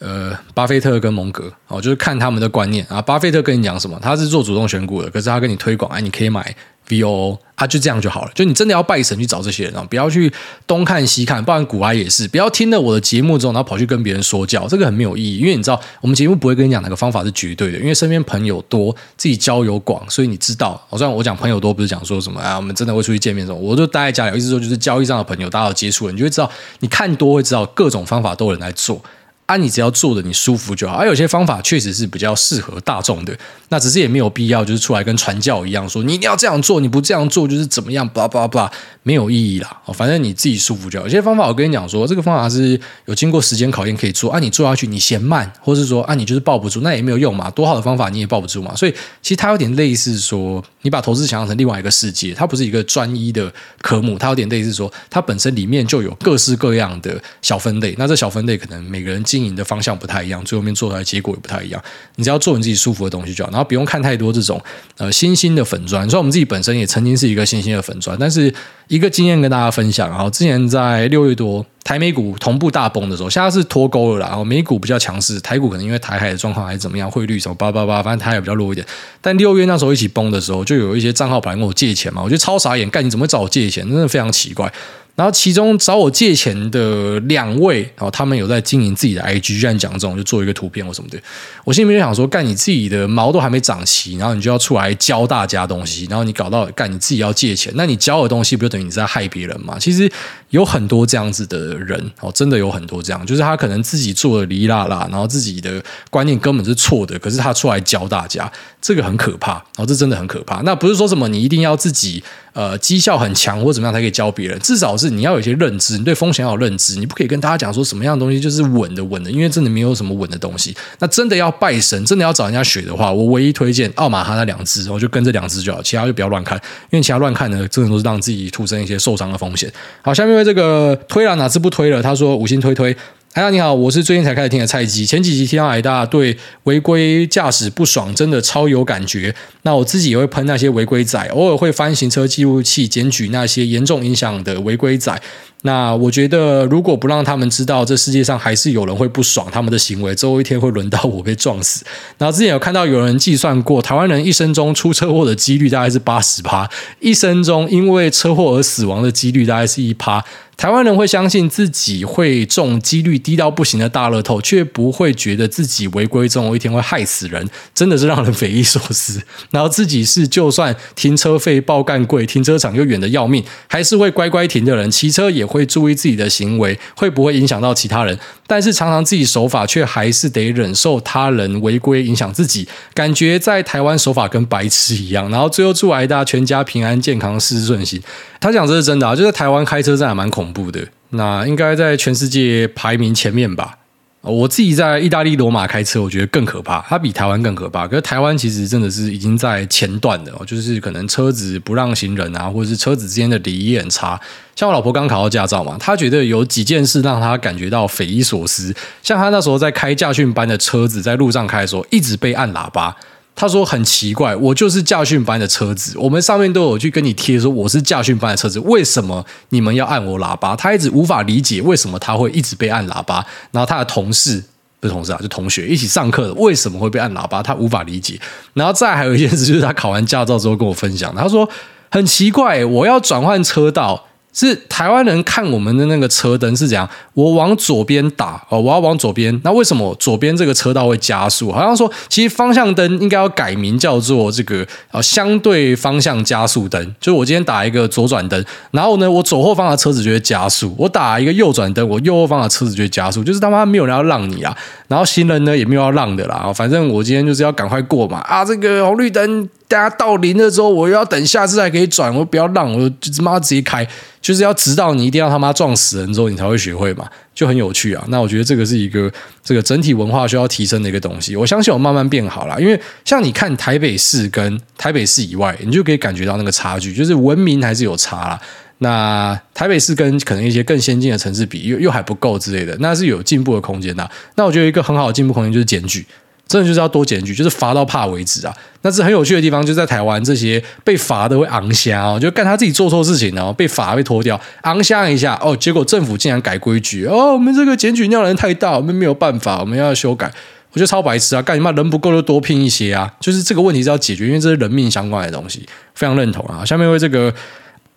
呃，巴菲特跟蒙格哦，就是看他们的观念啊。巴菲特跟你讲什么，他是做主动选股的，可是他跟你推广，哎，你可以买 VOO 啊，就这样就好了。就你真的要拜神去找这些人啊，不要去东看西看，不然股癌也是，不要听了我的节目之后，然后跑去跟别人说教，这个很没有意义。因为你知道，我们节目不会跟你讲哪个方法是绝对的，因为身边朋友多，自己交友广，所以你知道。我虽然我讲朋友多，不是讲说什么啊，我们真的会出去见面什么，我就待在家里，意思说就是交易上的朋友，大家有接触了，你就会知道，你看多会知道各种方法都有人来做。啊，你只要做的你舒服就好。而、啊、有些方法确实是比较适合大众的，那只是也没有必要就是出来跟传教一样说你一定要这样做，你不这样做就是怎么样，blah blah blah，没有意义啦。哦反正你自己舒服就好。有些方法我跟你讲说，这个方法是有经过时间考验可以做。啊，你做下去你嫌慢，或是说啊你就是抱不住，那也没有用嘛。多好的方法你也抱不住嘛。所以其实它有点类似说，你把投资想象成另外一个世界，它不是一个专一的科目，它有点类似说，它本身里面就有各式各样的小分类。那这小分类可能每个人进经营的方向不太一样，最后面做出来结果也不太一样。你只要做你自己舒服的东西就好，然后不用看太多这种呃新兴的粉砖。所以我们自己本身也曾经是一个新兴的粉砖，但是一个经验跟大家分享。然后之前在六月多台美股同步大崩的时候，现在是脱钩了啦。然后美股比较强势，台股可能因为台海的状况还是怎么样，汇率什么八八八，反正台海比较弱一点。但六月那时候一起崩的时候，就有一些账号本来跟我借钱嘛，我觉得超傻眼，干你怎么会找我借钱？真的非常奇怪。然后其中找我借钱的两位，然后他们有在经营自己的 IG，居然讲这种就做一个图片或什么的，我心里面就想说，干你自己的毛都还没长齐，然后你就要出来教大家东西，然后你搞到干你自己要借钱，那你教的东西不就等于你在害别人吗？其实有很多这样子的人哦，真的有很多这样，就是他可能自己做的哩啦啦，然后自己的观念根本是错的，可是他出来教大家，这个很可怕，然后这真的很可怕。那不是说什么你一定要自己呃绩效很强或怎么样才可以教别人，至少是。你要有一些认知，你对风险要有认知，你不可以跟大家讲说什么样的东西就是稳的稳的，因为真的没有什么稳的东西。那真的要拜神，真的要找人家学的话，我唯一推荐奥马哈那两只，我就跟这两只就好，其他就不要乱看，因为其他乱看呢，真的都是让自己徒生一些受伤的风险。好，下面为这个推了哪次不推了？他说五星推推。哎呀你好，我是最近才开始听的菜鸡。前几集听到矮大对违规驾驶不爽，真的超有感觉。那我自己也会喷那些违规仔，偶尔会翻行车记录器检举那些严重影响的违规仔。那我觉得，如果不让他们知道，这世界上还是有人会不爽他们的行为，最后一天会轮到我被撞死。然后之前有看到有人计算过，台湾人一生中出车祸的几率大概是八十趴，一生中因为车祸而死亡的几率大概是一趴。台湾人会相信自己会中几率低到不行的大乐透，却不会觉得自己违规中有一天会害死人，真的是让人匪夷所思。然后自己是就算停车费爆干贵，停车场又远的要命，还是会乖乖停的人，骑车也会注意自己的行为，会不会影响到其他人？但是常常自己守法，却还是得忍受他人违规影响自己，感觉在台湾守法跟白痴一样。然后最后祝大家全家平安健康，事事顺心。他讲这是真的啊，就在台湾开车真的蛮恐怖的，那应该在全世界排名前面吧。我自己在意大利罗马开车，我觉得更可怕，它比台湾更可怕。可是台湾其实真的是已经在前段的，就是可能车子不让行人啊，或者是车子之间的礼仪很差。像我老婆刚考到驾照嘛，她觉得有几件事让她感觉到匪夷所思，像她那时候在开驾训班的车子，在路上开的时候，一直被按喇叭。他说很奇怪，我就是驾训班的车子，我们上面都有去跟你贴说我是驾训班的车子，为什么你们要按我喇叭？他一直无法理解为什么他会一直被按喇叭。然后他的同事不是同事啊，就同学一起上课的，为什么会被按喇叭？他无法理解。然后再还有一件事，就是他考完驾照之后跟我分享，他说很奇怪，我要转换车道。是台湾人看我们的那个车灯是怎样？我往左边打哦，我要往左边。那为什么左边这个车道会加速？好像说，其实方向灯应该要改名叫做这个呃相对方向加速灯。就是我今天打一个左转灯，然后呢，我左后方的车子就会加速；我打一个右转灯，我右后方的车子就会加速。就是他妈没有人要让你啊，然后行人呢也没有要让的啦。反正我今天就是要赶快过嘛啊！这个红绿灯。大家到零了之后，我又要等下次才可以转，我不要让，我就他妈直接开，就是要直到你一定要他妈撞死人之后，你才会学会嘛，就很有趣啊。那我觉得这个是一个这个整体文化需要提升的一个东西。我相信我慢慢变好了，因为像你看台北市跟台北市以外，你就可以感觉到那个差距，就是文明还是有差啦。那台北市跟可能一些更先进的城市比，又又还不够之类的，那是有进步的空间的。那我觉得一个很好的进步空间就是检举。真的就是要多检举，就是罚到怕为止啊。那是很有趣的地方，就在台湾这些被罚的会昂虾哦，就干他自己做错事情哦，被罚被拖掉，昂虾一下哦，结果政府竟然改规矩哦，我们这个检举量人太大，我们没有办法，我们要修改。我觉得超白痴啊！干你妈人不够就多聘一些啊！就是这个问题是要解决，因为这是人命相关的东西，非常认同啊。下面为这个。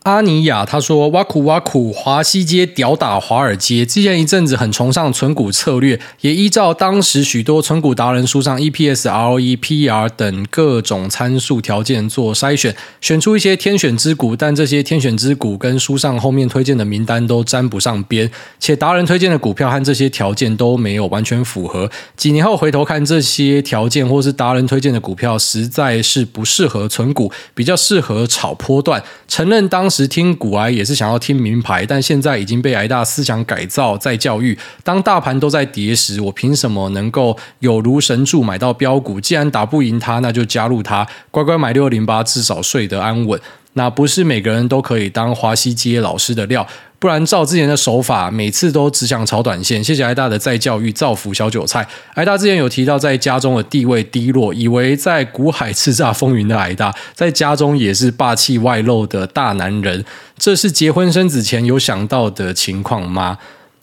阿尼亚他说：“挖苦挖苦，华西街屌打华尔街。之前一阵子很崇尚存股策略，也依照当时许多存股达人书上 EPS、ROE、PR 等各种参数条件做筛选，选出一些天选之股。但这些天选之股跟书上后面推荐的名单都沾不上边，且达人推荐的股票和这些条件都没有完全符合。几年后回头看这些条件，或是达人推荐的股票，实在是不适合存股，比较适合炒波段。承认当。”时听股癌也是想要听名牌，但现在已经被癌大思想改造再教育。当大盘都在跌时，我凭什么能够有如神助买到标股？既然打不赢他，那就加入他，乖乖买六零八，至少睡得安稳。那不是每个人都可以当华西街老师的料。不然照之前的手法，每次都只想炒短线。谢谢艾大的再教育，造福小韭菜。艾大之前有提到，在家中的地位低落，以为在股海叱咤风云的艾大，在家中也是霸气外露的大男人。这是结婚生子前有想到的情况吗？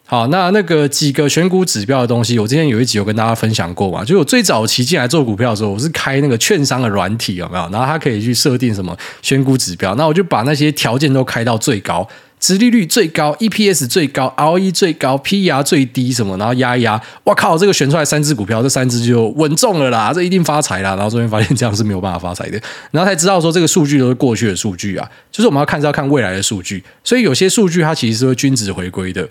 好，那那个几个选股指标的东西，我之前有一集有跟大家分享过嘛。就我最早期进来做股票的时候，我是开那个券商的软体，有没有？然后它可以去设定什么选股指标，那我就把那些条件都开到最高。殖利率最高，EPS 最高，ROE 最高，PR 最低，什么？然后压一压，哇靠！这个选出来三只股票，这三只就稳中了啦，这一定发财啦。然后这边发现这样是没有办法发财的，然后才知道说这个数据都是过去的数据啊，就是我们要看是要看未来的数据，所以有些数据它其实是会均值回归的。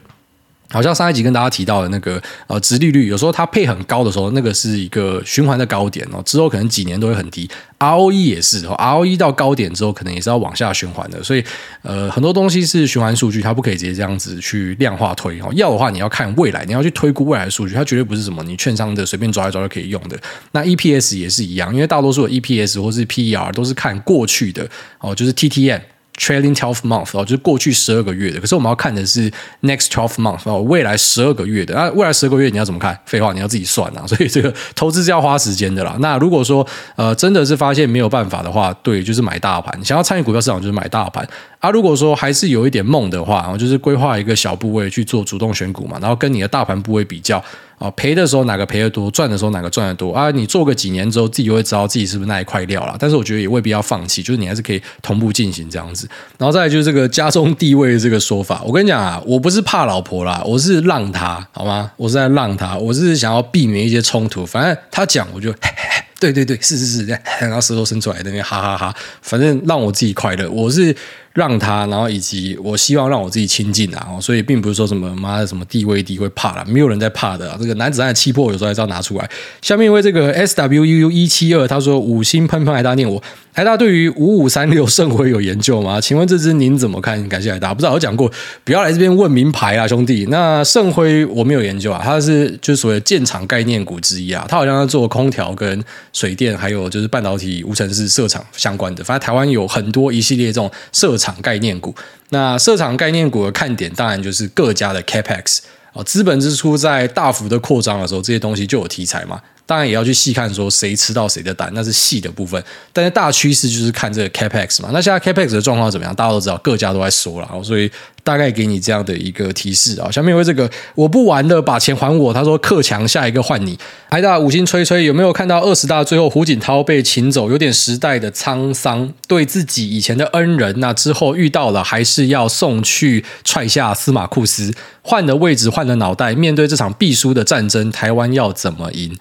好像上一集跟大家提到的那个呃，殖利率有时候它配很高的时候，那个是一个循环的高点哦，之后可能几年都会很低。ROE 也是哦，ROE 到高点之后，可能也是要往下循环的。所以呃，很多东西是循环数据，它不可以直接这样子去量化推哦。要的话，你要看未来，你要去推估未来的数据，它绝对不是什么你券商的随便抓一抓就可以用的。那 EPS 也是一样，因为大多数的 EPS 或是 PER 都是看过去的哦，就是 TTM。Trailing twelve month 哦，就是过去十二个月的。可是我们要看的是 next twelve month 哦，未来十二个月的。那未来十二个月你要怎么看？废话，你要自己算啊。所以这个投资是要花时间的啦。那如果说呃真的是发现没有办法的话，对，就是买大盘。想要参与股票市场，就是买大盘。啊，如果说还是有一点梦的话，然后就是规划一个小部位去做主动选股嘛，然后跟你的大盘部位比较。哦，赔的时候哪个赔得多，赚的时候哪个赚得多啊？你做个几年之后，自己就会知道自己是不是那一块料了。但是我觉得也未必要放弃，就是你还是可以同步进行这样子。然后再来就是这个家中地位的这个说法，我跟你讲啊，我不是怕老婆啦，我是让他好吗？我是在让他，我是想要避免一些冲突。反正他讲，我就 嘿嘿，对对对，是是是，然后舌头伸出来那边哈哈哈，反正让我自己快乐，我是。让他，然后以及我希望让我自己亲近啊，所以并不是说什么妈的什么地位低会怕啦，没有人在怕的。这个男子汉的气魄有时候还是要拿出来。下面一位这个 S W U U 一七二，他说五星喷喷还大念我。癌大对于五五三六圣辉有研究吗？请问这支您怎么看？感谢癌大。不知道我讲过，不要来这边问名牌啊，兄弟。那圣辉我没有研究啊，它是就是所谓建厂概念股之一啊。它好像在做空调跟水电，还有就是半导体无尘室设厂相关的。反正台湾有很多一系列这种设厂概念股。那设厂概念股的看点，当然就是各家的 Capex 哦，资本支出在大幅的扩张的时候，这些东西就有题材嘛。当然也要去细看，说谁吃到谁的单，那是细的部分。但是大趋势就是看这个 Capex 嘛。那现在 Capex 的状况怎么样？大家都知道，各家都在说了，所以大概给你这样的一个提示啊。下面为这个我不玩了，把钱还我。他说克强，下一个换你。癌大五星吹吹，有没有看到二十大最后胡锦涛被请走，有点时代的沧桑。对自己以前的恩人，那之后遇到了，还是要送去踹下司马库斯，换了位置，换了脑袋。面对这场必输的战争，台湾要怎么赢？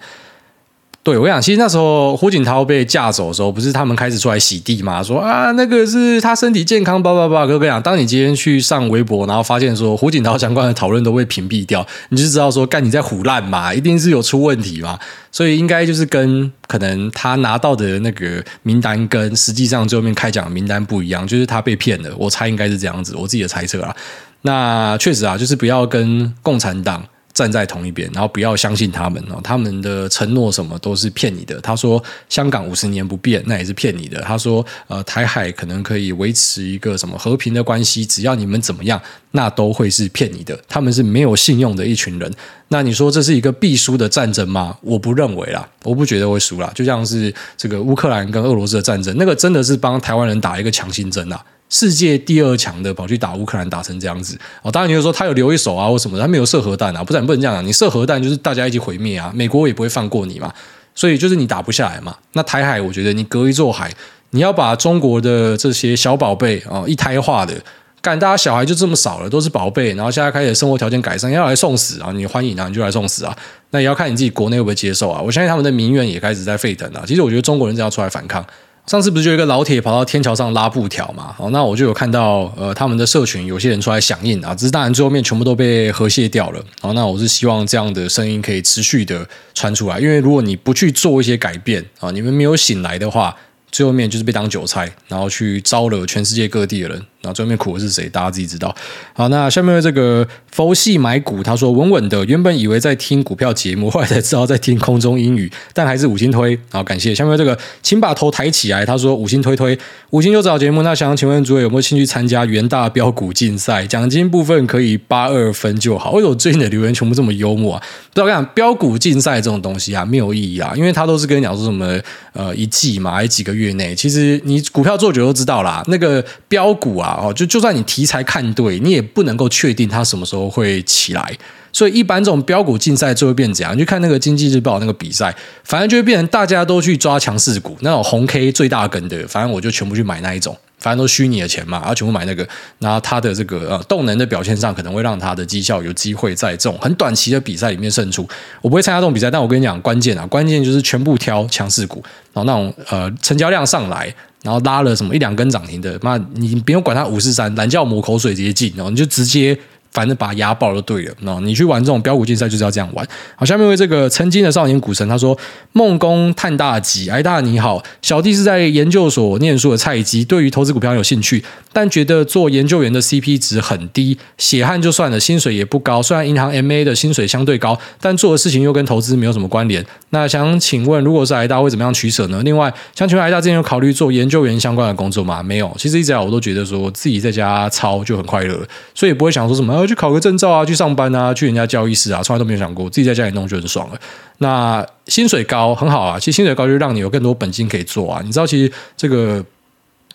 对，我想，其实那时候胡锦涛被架走的时候，不是他们开始出来洗地吗？说啊，那个是他身体健康，叭叭叭。哥哥讲，当你今天去上微博，然后发现说胡锦涛相关的讨论都被屏蔽掉，你就知道说，干你在唬烂嘛，一定是有出问题嘛。所以应该就是跟可能他拿到的那个名单跟实际上最后面开奖的名单不一样，就是他被骗了。我猜应该是这样子，我自己的猜测啊。那确实啊，就是不要跟共产党。站在同一边，然后不要相信他们哦，他们的承诺什么都是骗你的。他说香港五十年不变，那也是骗你的。他说呃台海可能可以维持一个什么和平的关系，只要你们怎么样，那都会是骗你的。他们是没有信用的一群人。那你说这是一个必输的战争吗？我不认为啦，我不觉得会输啦。就像是这个乌克兰跟俄罗斯的战争，那个真的是帮台湾人打一个强心针啊。世界第二强的跑去打乌克兰，打成这样子哦，当然你就说他有留一手啊，或什么，他没有射核弹啊，不然不能这样讲，你射核弹就是大家一起毁灭啊，美国也不会放过你嘛，所以就是你打不下来嘛。那台海，我觉得你隔一座海，你要把中国的这些小宝贝啊，一胎化的，干大家小孩就这么少了，都是宝贝，然后现在开始生活条件改善，要来送死啊，你欢迎啊，你就来送死啊，那也要看你自己国内会不会接受啊。我相信他们的民怨也开始在沸腾啊。其实我觉得中国人只要出来反抗。上次不是就有一个老铁跑到天桥上拉布条嘛？哦，那我就有看到呃，他们的社群有些人出来响应啊，只是当然最后面全部都被和谐掉了。哦，那我是希望这样的声音可以持续的传出来，因为如果你不去做一些改变啊，你们没有醒来的话，最后面就是被当韭菜，然后去招惹全世界各地的人。那最后面苦的是谁？大家自己知道。好，那下面这个佛系买股，他说稳稳的。原本以为在听股票节目，后来才知道在听空中英语，但还是五星推。好，感谢。下面这个，请把头抬起来。他说五星推推，五星就找节目。那想请问诸位有没有兴趣参加元大标股竞赛？奖金部分可以八二分就好。为什么最近的留言全部这么幽默啊？不知道讲标股竞赛这种东西啊，没有意义啊，因为他都是跟你讲说什么呃一季嘛，还几个月内。其实你股票做久都知道啦，那个标股啊。哦，就就算你题材看对，你也不能够确定它什么时候会起来。所以一般这种标股竞赛就会变怎样？你看那个经济日报那个比赛，反正就会变成大家都去抓强势股，那种红 K 最大根的，反正我就全部去买那一种。反正都虚拟的钱嘛，然后全部买那个，然后它的这个呃动能的表现上，可能会让它的绩效有机会在这种很短期的比赛里面胜出。我不会参加这种比赛，但我跟你讲，关键啊，关键就是全部挑强势股，然后那种呃成交量上来。然后拉了什么一两根涨停的，妈，你不用管它五四三，懒觉抹口水直接进，然后你就直接。反正把它压爆就对了。那你去玩这种标股竞赛就是要这样玩。好，下面为这个曾经的少年股神他说：“梦工探大吉，哎大你好，小弟是在研究所念书的菜鸡，对于投资股票有兴趣，但觉得做研究员的 CP 值很低，血汗就算了，薪水也不高。虽然银行 MA 的薪水相对高，但做的事情又跟投资没有什么关联。那想请问，如果是哎大会怎么样取舍呢？另外，想请问哎大之前有考虑做研究员相关的工作吗？没有。其实一直以来我都觉得说自己在家抄就很快乐，所以也不会想说什么。”去考个证照啊，去上班啊，去人家交易室啊，从来都没有想过自己在家里弄就很爽了。那薪水高很好啊，其实薪水高就让你有更多本金可以做啊。你知道，其实这个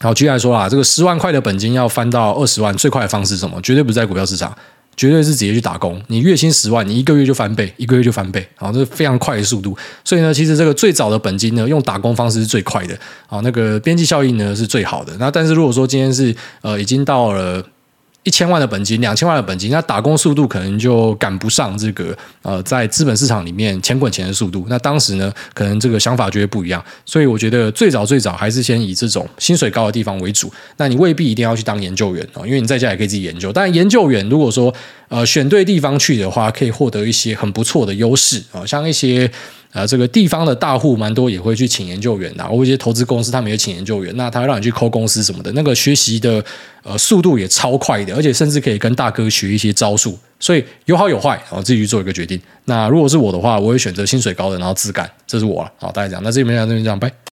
好举例来说啊，这个十万块的本金要翻到二十万，最快的方式是什么？绝对不是在股票市场，绝对是直接去打工。你月薪十万，你一个月就翻倍，一个月就翻倍，好，这是非常快的速度。所以呢，其实这个最早的本金呢，用打工方式是最快的，好，那个边际效应呢是最好的。那但是如果说今天是呃已经到了。一千万的本金，两千万的本金，那打工速度可能就赶不上这个呃，在资本市场里面钱滚钱的速度。那当时呢，可能这个想法就会不一样。所以我觉得最早最早还是先以这种薪水高的地方为主。那你未必一定要去当研究员啊，因为你在家也可以自己研究。但研究员如果说呃选对地方去的话，可以获得一些很不错的优势啊，像一些。啊，这个地方的大户蛮多，也会去请研究员的，或一些投资公司他们也请研究员，那他让你去抠公司什么的，那个学习的呃速度也超快的，而且甚至可以跟大哥学一些招数，所以有好有坏，然后自己去做一个决定。那如果是我的话，我会选择薪水高的，然后自干，这是我了。好，大家讲，那这边讲这边讲，拜。